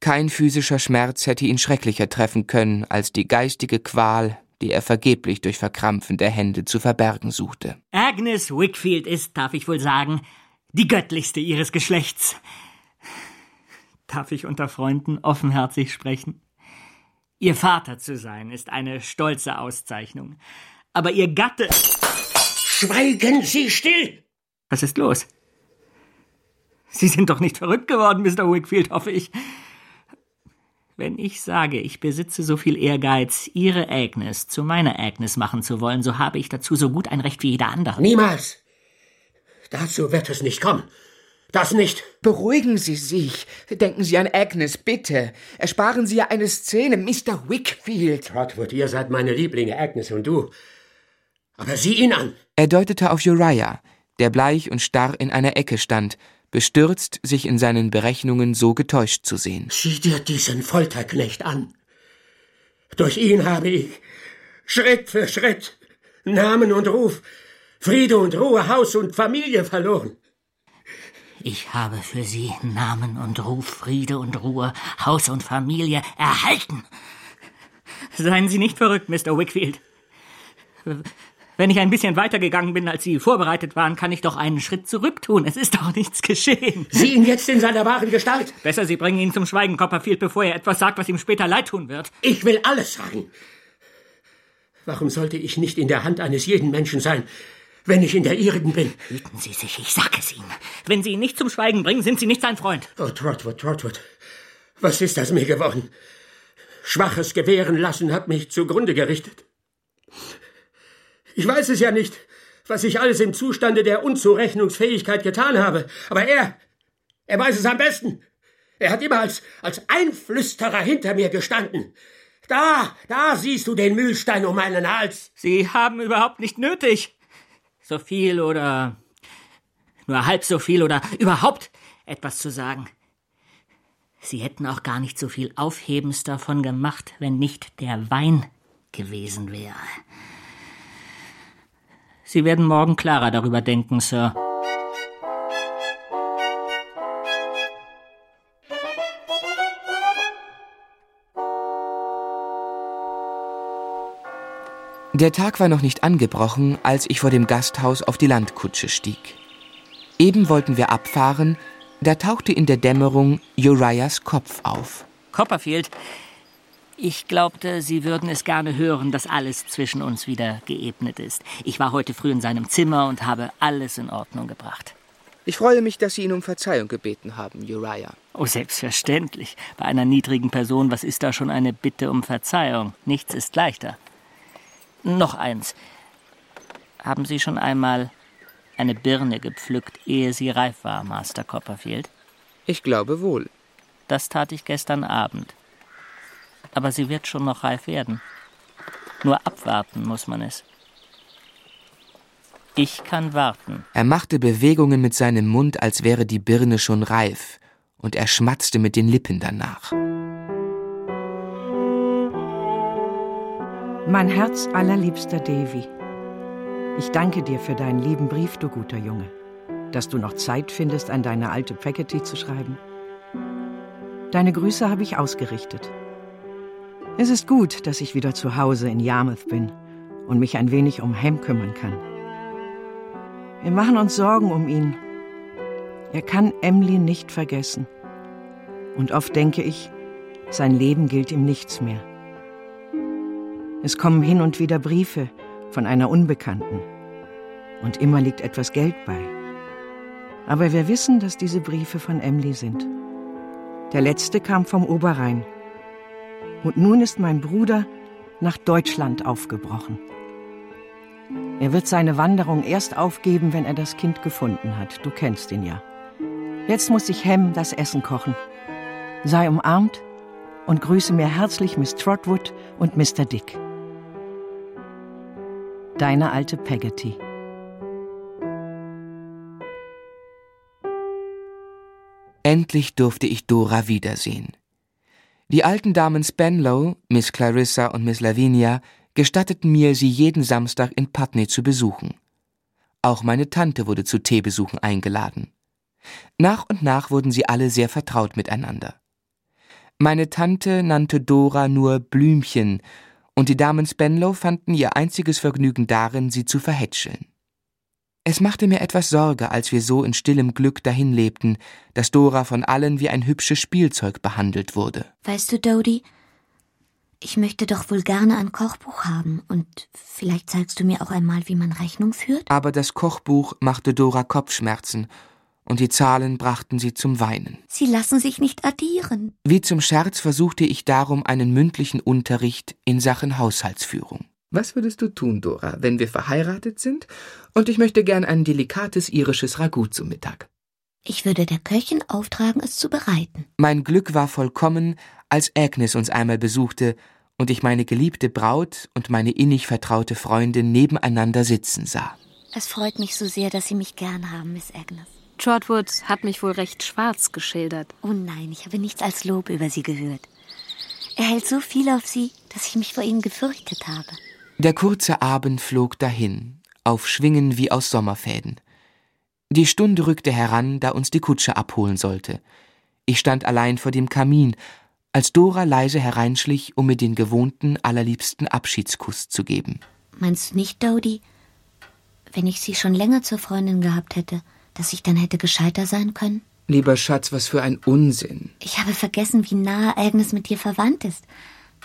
Kein physischer Schmerz hätte ihn schrecklicher treffen können als die geistige Qual, die er vergeblich durch Verkrampfen der Hände zu verbergen suchte. Agnes Wickfield ist, darf ich wohl sagen, die göttlichste ihres Geschlechts. Darf ich unter Freunden offenherzig sprechen? Ihr Vater zu sein, ist eine stolze Auszeichnung. Aber Ihr Gatte. Schweigen Sie still! Was ist los? Sie sind doch nicht verrückt geworden, Mr. Wickfield, hoffe ich. Wenn ich sage, ich besitze so viel Ehrgeiz, Ihre Agnes zu meiner Agnes machen zu wollen, so habe ich dazu so gut ein Recht wie jeder andere. Niemals! Dazu wird es nicht kommen. Das nicht. Beruhigen Sie sich. Denken Sie an Agnes, bitte. Ersparen Sie ja eine Szene, Mr. Wickfield. Trotwood, ihr seid meine Lieblinge, Agnes und du. Aber sieh ihn an. Er deutete auf Uriah, der bleich und starr in einer Ecke stand, bestürzt, sich in seinen Berechnungen so getäuscht zu sehen. Sieh dir diesen Folterknecht an. Durch ihn habe ich Schritt für Schritt Namen und Ruf, Friede und Ruhe, Haus und Familie verloren. Ich habe für Sie Namen und Ruf, Friede und Ruhe, Haus und Familie erhalten. Seien Sie nicht verrückt, Mr. Wickfield. Wenn ich ein bisschen weitergegangen bin, als Sie vorbereitet waren, kann ich doch einen Schritt zurück tun. Es ist doch nichts geschehen. Sieh ihn jetzt in seiner wahren Gestalt. Besser, Sie bringen ihn zum Schweigen, Copperfield, bevor er etwas sagt, was ihm später leid tun wird. Ich will alles sagen. Warum sollte ich nicht in der Hand eines jeden Menschen sein, wenn ich in der Ihrigen bin. Hüten Sie sich, ich sag es Ihnen. Wenn Sie ihn nicht zum Schweigen bringen, sind Sie nicht sein Freund. Oh, Trotwood, Trotwood. Was ist das mir geworden? Schwaches Gewähren lassen hat mich zugrunde gerichtet. Ich weiß es ja nicht, was ich alles im Zustande der Unzurechnungsfähigkeit getan habe. Aber er, er weiß es am besten. Er hat immer als, als Einflüsterer hinter mir gestanden. Da, da siehst du den Mühlstein um meinen Hals. Sie haben überhaupt nicht nötig, so viel oder nur halb so viel oder überhaupt etwas zu sagen. Sie hätten auch gar nicht so viel Aufhebens davon gemacht, wenn nicht der Wein gewesen wäre. Sie werden morgen klarer darüber denken, Sir. Der Tag war noch nicht angebrochen, als ich vor dem Gasthaus auf die Landkutsche stieg. Eben wollten wir abfahren, da tauchte in der Dämmerung Uriahs Kopf auf. Copperfield, ich glaubte, Sie würden es gerne hören, dass alles zwischen uns wieder geebnet ist. Ich war heute früh in seinem Zimmer und habe alles in Ordnung gebracht. Ich freue mich, dass Sie ihn um Verzeihung gebeten haben, Uriah. Oh, selbstverständlich. Bei einer niedrigen Person, was ist da schon eine Bitte um Verzeihung? Nichts ist leichter. Noch eins. Haben Sie schon einmal eine Birne gepflückt, ehe sie reif war, Master Copperfield? Ich glaube wohl. Das tat ich gestern Abend. Aber sie wird schon noch reif werden. Nur abwarten muss man es. Ich kann warten. Er machte Bewegungen mit seinem Mund, als wäre die Birne schon reif, und er schmatzte mit den Lippen danach. Mein Herz allerliebster Davy. Ich danke dir für deinen lieben Brief, du guter Junge. Dass du noch Zeit findest, an deine alte Peggotty zu schreiben. Deine Grüße habe ich ausgerichtet. Es ist gut, dass ich wieder zu Hause in Yarmouth bin und mich ein wenig um Ham kümmern kann. Wir machen uns Sorgen um ihn. Er kann Emily nicht vergessen. Und oft denke ich, sein Leben gilt ihm nichts mehr. Es kommen hin und wieder Briefe von einer Unbekannten. Und immer liegt etwas Geld bei. Aber wir wissen, dass diese Briefe von Emily sind. Der letzte kam vom Oberrhein. Und nun ist mein Bruder nach Deutschland aufgebrochen. Er wird seine Wanderung erst aufgeben, wenn er das Kind gefunden hat. Du kennst ihn ja. Jetzt muss ich Hem das Essen kochen. Sei umarmt und grüße mir herzlich Miss Trotwood und Mr. Dick. Deine alte Peggotty. Endlich durfte ich Dora wiedersehen. Die alten Damen Spenlow, Miss Clarissa und Miss Lavinia gestatteten mir, sie jeden Samstag in Putney zu besuchen. Auch meine Tante wurde zu Teebesuchen eingeladen. Nach und nach wurden sie alle sehr vertraut miteinander. Meine Tante nannte Dora nur Blümchen, und die Damen Spenlow fanden ihr einziges Vergnügen darin, sie zu verhätscheln. Es machte mir etwas Sorge, als wir so in stillem Glück dahin lebten, dass Dora von allen wie ein hübsches Spielzeug behandelt wurde. Weißt du, Dodie, ich möchte doch wohl gerne ein Kochbuch haben und vielleicht zeigst du mir auch einmal, wie man Rechnung führt? Aber das Kochbuch machte Dora Kopfschmerzen und die Zahlen brachten sie zum Weinen. Sie lassen sich nicht addieren. Wie zum Scherz versuchte ich darum einen mündlichen Unterricht in Sachen Haushaltsführung. Was würdest du tun, Dora, wenn wir verheiratet sind und ich möchte gern ein delikates irisches Ragout zum Mittag? Ich würde der Köchin auftragen, es zu bereiten. Mein Glück war vollkommen, als Agnes uns einmal besuchte und ich meine geliebte Braut und meine innig vertraute Freundin nebeneinander sitzen sah. Es freut mich so sehr, dass Sie mich gern haben, Miss Agnes. Trotwood hat mich wohl recht schwarz geschildert. Oh nein, ich habe nichts als Lob über Sie gehört. Er hält so viel auf Sie, dass ich mich vor Ihnen gefürchtet habe. Der kurze Abend flog dahin, auf Schwingen wie aus Sommerfäden. Die Stunde rückte heran, da uns die Kutsche abholen sollte. Ich stand allein vor dem Kamin, als Dora leise hereinschlich, um mir den gewohnten, allerliebsten Abschiedskuss zu geben. Meinst du nicht, Dodie, wenn ich Sie schon länger zur Freundin gehabt hätte, dass ich dann hätte gescheiter sein können? Lieber Schatz, was für ein Unsinn. Ich habe vergessen, wie nahe Agnes mit dir verwandt ist.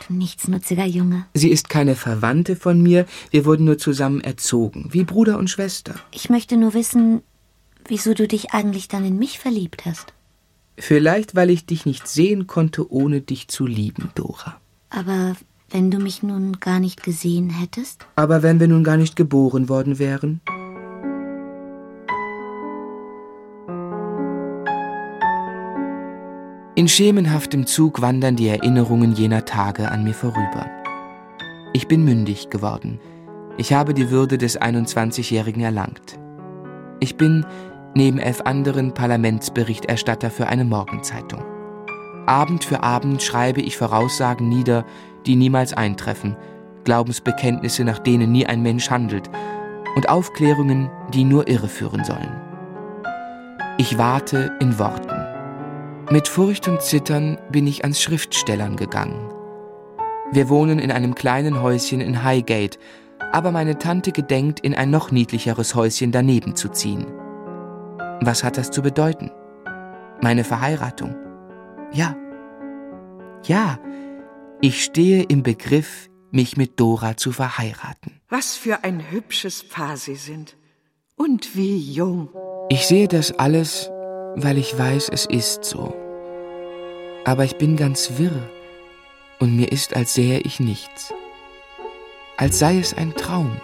Du nichtsnutziger Junge. Sie ist keine Verwandte von mir, wir wurden nur zusammen erzogen, wie Bruder und Schwester. Ich möchte nur wissen, wieso du dich eigentlich dann in mich verliebt hast. Vielleicht, weil ich dich nicht sehen konnte, ohne dich zu lieben, Dora. Aber wenn du mich nun gar nicht gesehen hättest? Aber wenn wir nun gar nicht geboren worden wären? In schemenhaftem Zug wandern die Erinnerungen jener Tage an mir vorüber. Ich bin mündig geworden. Ich habe die Würde des 21-Jährigen erlangt. Ich bin, neben elf anderen, Parlamentsberichterstatter für eine Morgenzeitung. Abend für Abend schreibe ich Voraussagen nieder, die niemals eintreffen, Glaubensbekenntnisse, nach denen nie ein Mensch handelt, und Aufklärungen, die nur irreführen sollen. Ich warte in Worten. Mit Furcht und Zittern bin ich ans Schriftstellern gegangen. Wir wohnen in einem kleinen Häuschen in Highgate, aber meine Tante gedenkt, in ein noch niedlicheres Häuschen daneben zu ziehen. Was hat das zu bedeuten? Meine Verheiratung? Ja. Ja, ich stehe im Begriff, mich mit Dora zu verheiraten. Was für ein hübsches Paar Sie sind. Und wie jung. Ich sehe das alles weil ich weiß, es ist so. Aber ich bin ganz wirr und mir ist, als sähe ich nichts. Als sei es ein Traum.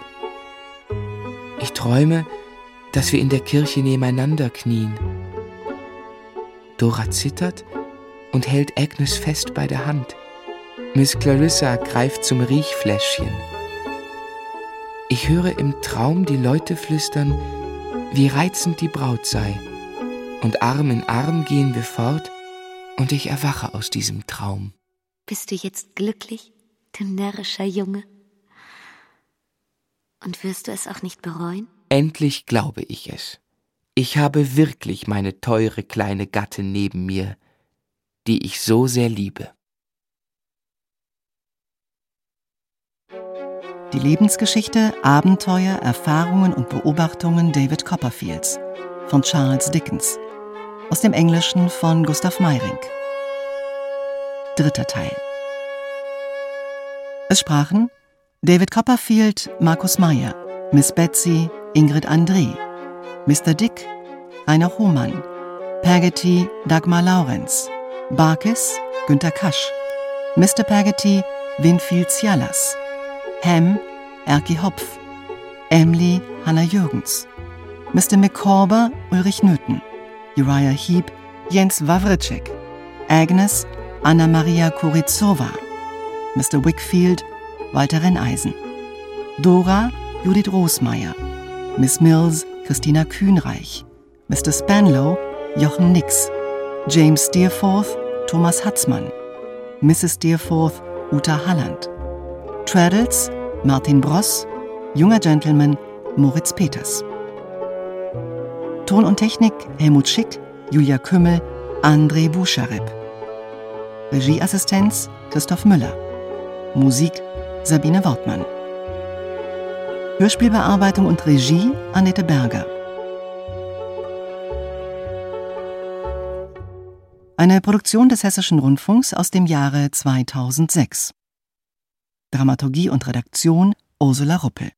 Ich träume, dass wir in der Kirche nebeneinander knien. Dora zittert und hält Agnes fest bei der Hand. Miss Clarissa greift zum Riechfläschchen. Ich höre im Traum die Leute flüstern, wie reizend die Braut sei. Und Arm in Arm gehen wir fort, und ich erwache aus diesem Traum. Bist du jetzt glücklich, du närrischer Junge? Und wirst du es auch nicht bereuen? Endlich glaube ich es. Ich habe wirklich meine teure kleine Gattin neben mir, die ich so sehr liebe. Die Lebensgeschichte, Abenteuer, Erfahrungen und Beobachtungen David Copperfields von Charles Dickens. Aus dem Englischen von Gustav Meyring. Dritter Teil. Es sprachen David Copperfield, Markus Meyer, Miss Betsy, Ingrid André, Mr. Dick, Rainer Hohmann, Pagety, Dagmar Laurenz, Barkis, Günter Kasch, Mr. Pagety, Winfield Cialas, Ham, Erki Hopf, Emily, Hannah Jürgens, Mr. McCorber, Ulrich Nöthen, Uriah Heep, Jens Wawritschek, Agnes, Anna-Maria Kurizova, Mr. Wickfield, Walter Renneisen, Dora, Judith Rosmeier, Miss Mills, Christina Kühnreich, Mr. Spanlow, Jochen Nix, James Steerforth, Thomas Hatzmann, Mrs. Steerforth, Uta Halland, Traddles, Martin Bross, junger Gentleman, Moritz Peters. Ton und Technik Helmut Schick, Julia Kümmel, André Buscharep. Regieassistenz Christoph Müller. Musik Sabine Wortmann. Hörspielbearbeitung und Regie Annette Berger. Eine Produktion des Hessischen Rundfunks aus dem Jahre 2006. Dramaturgie und Redaktion Ursula Ruppel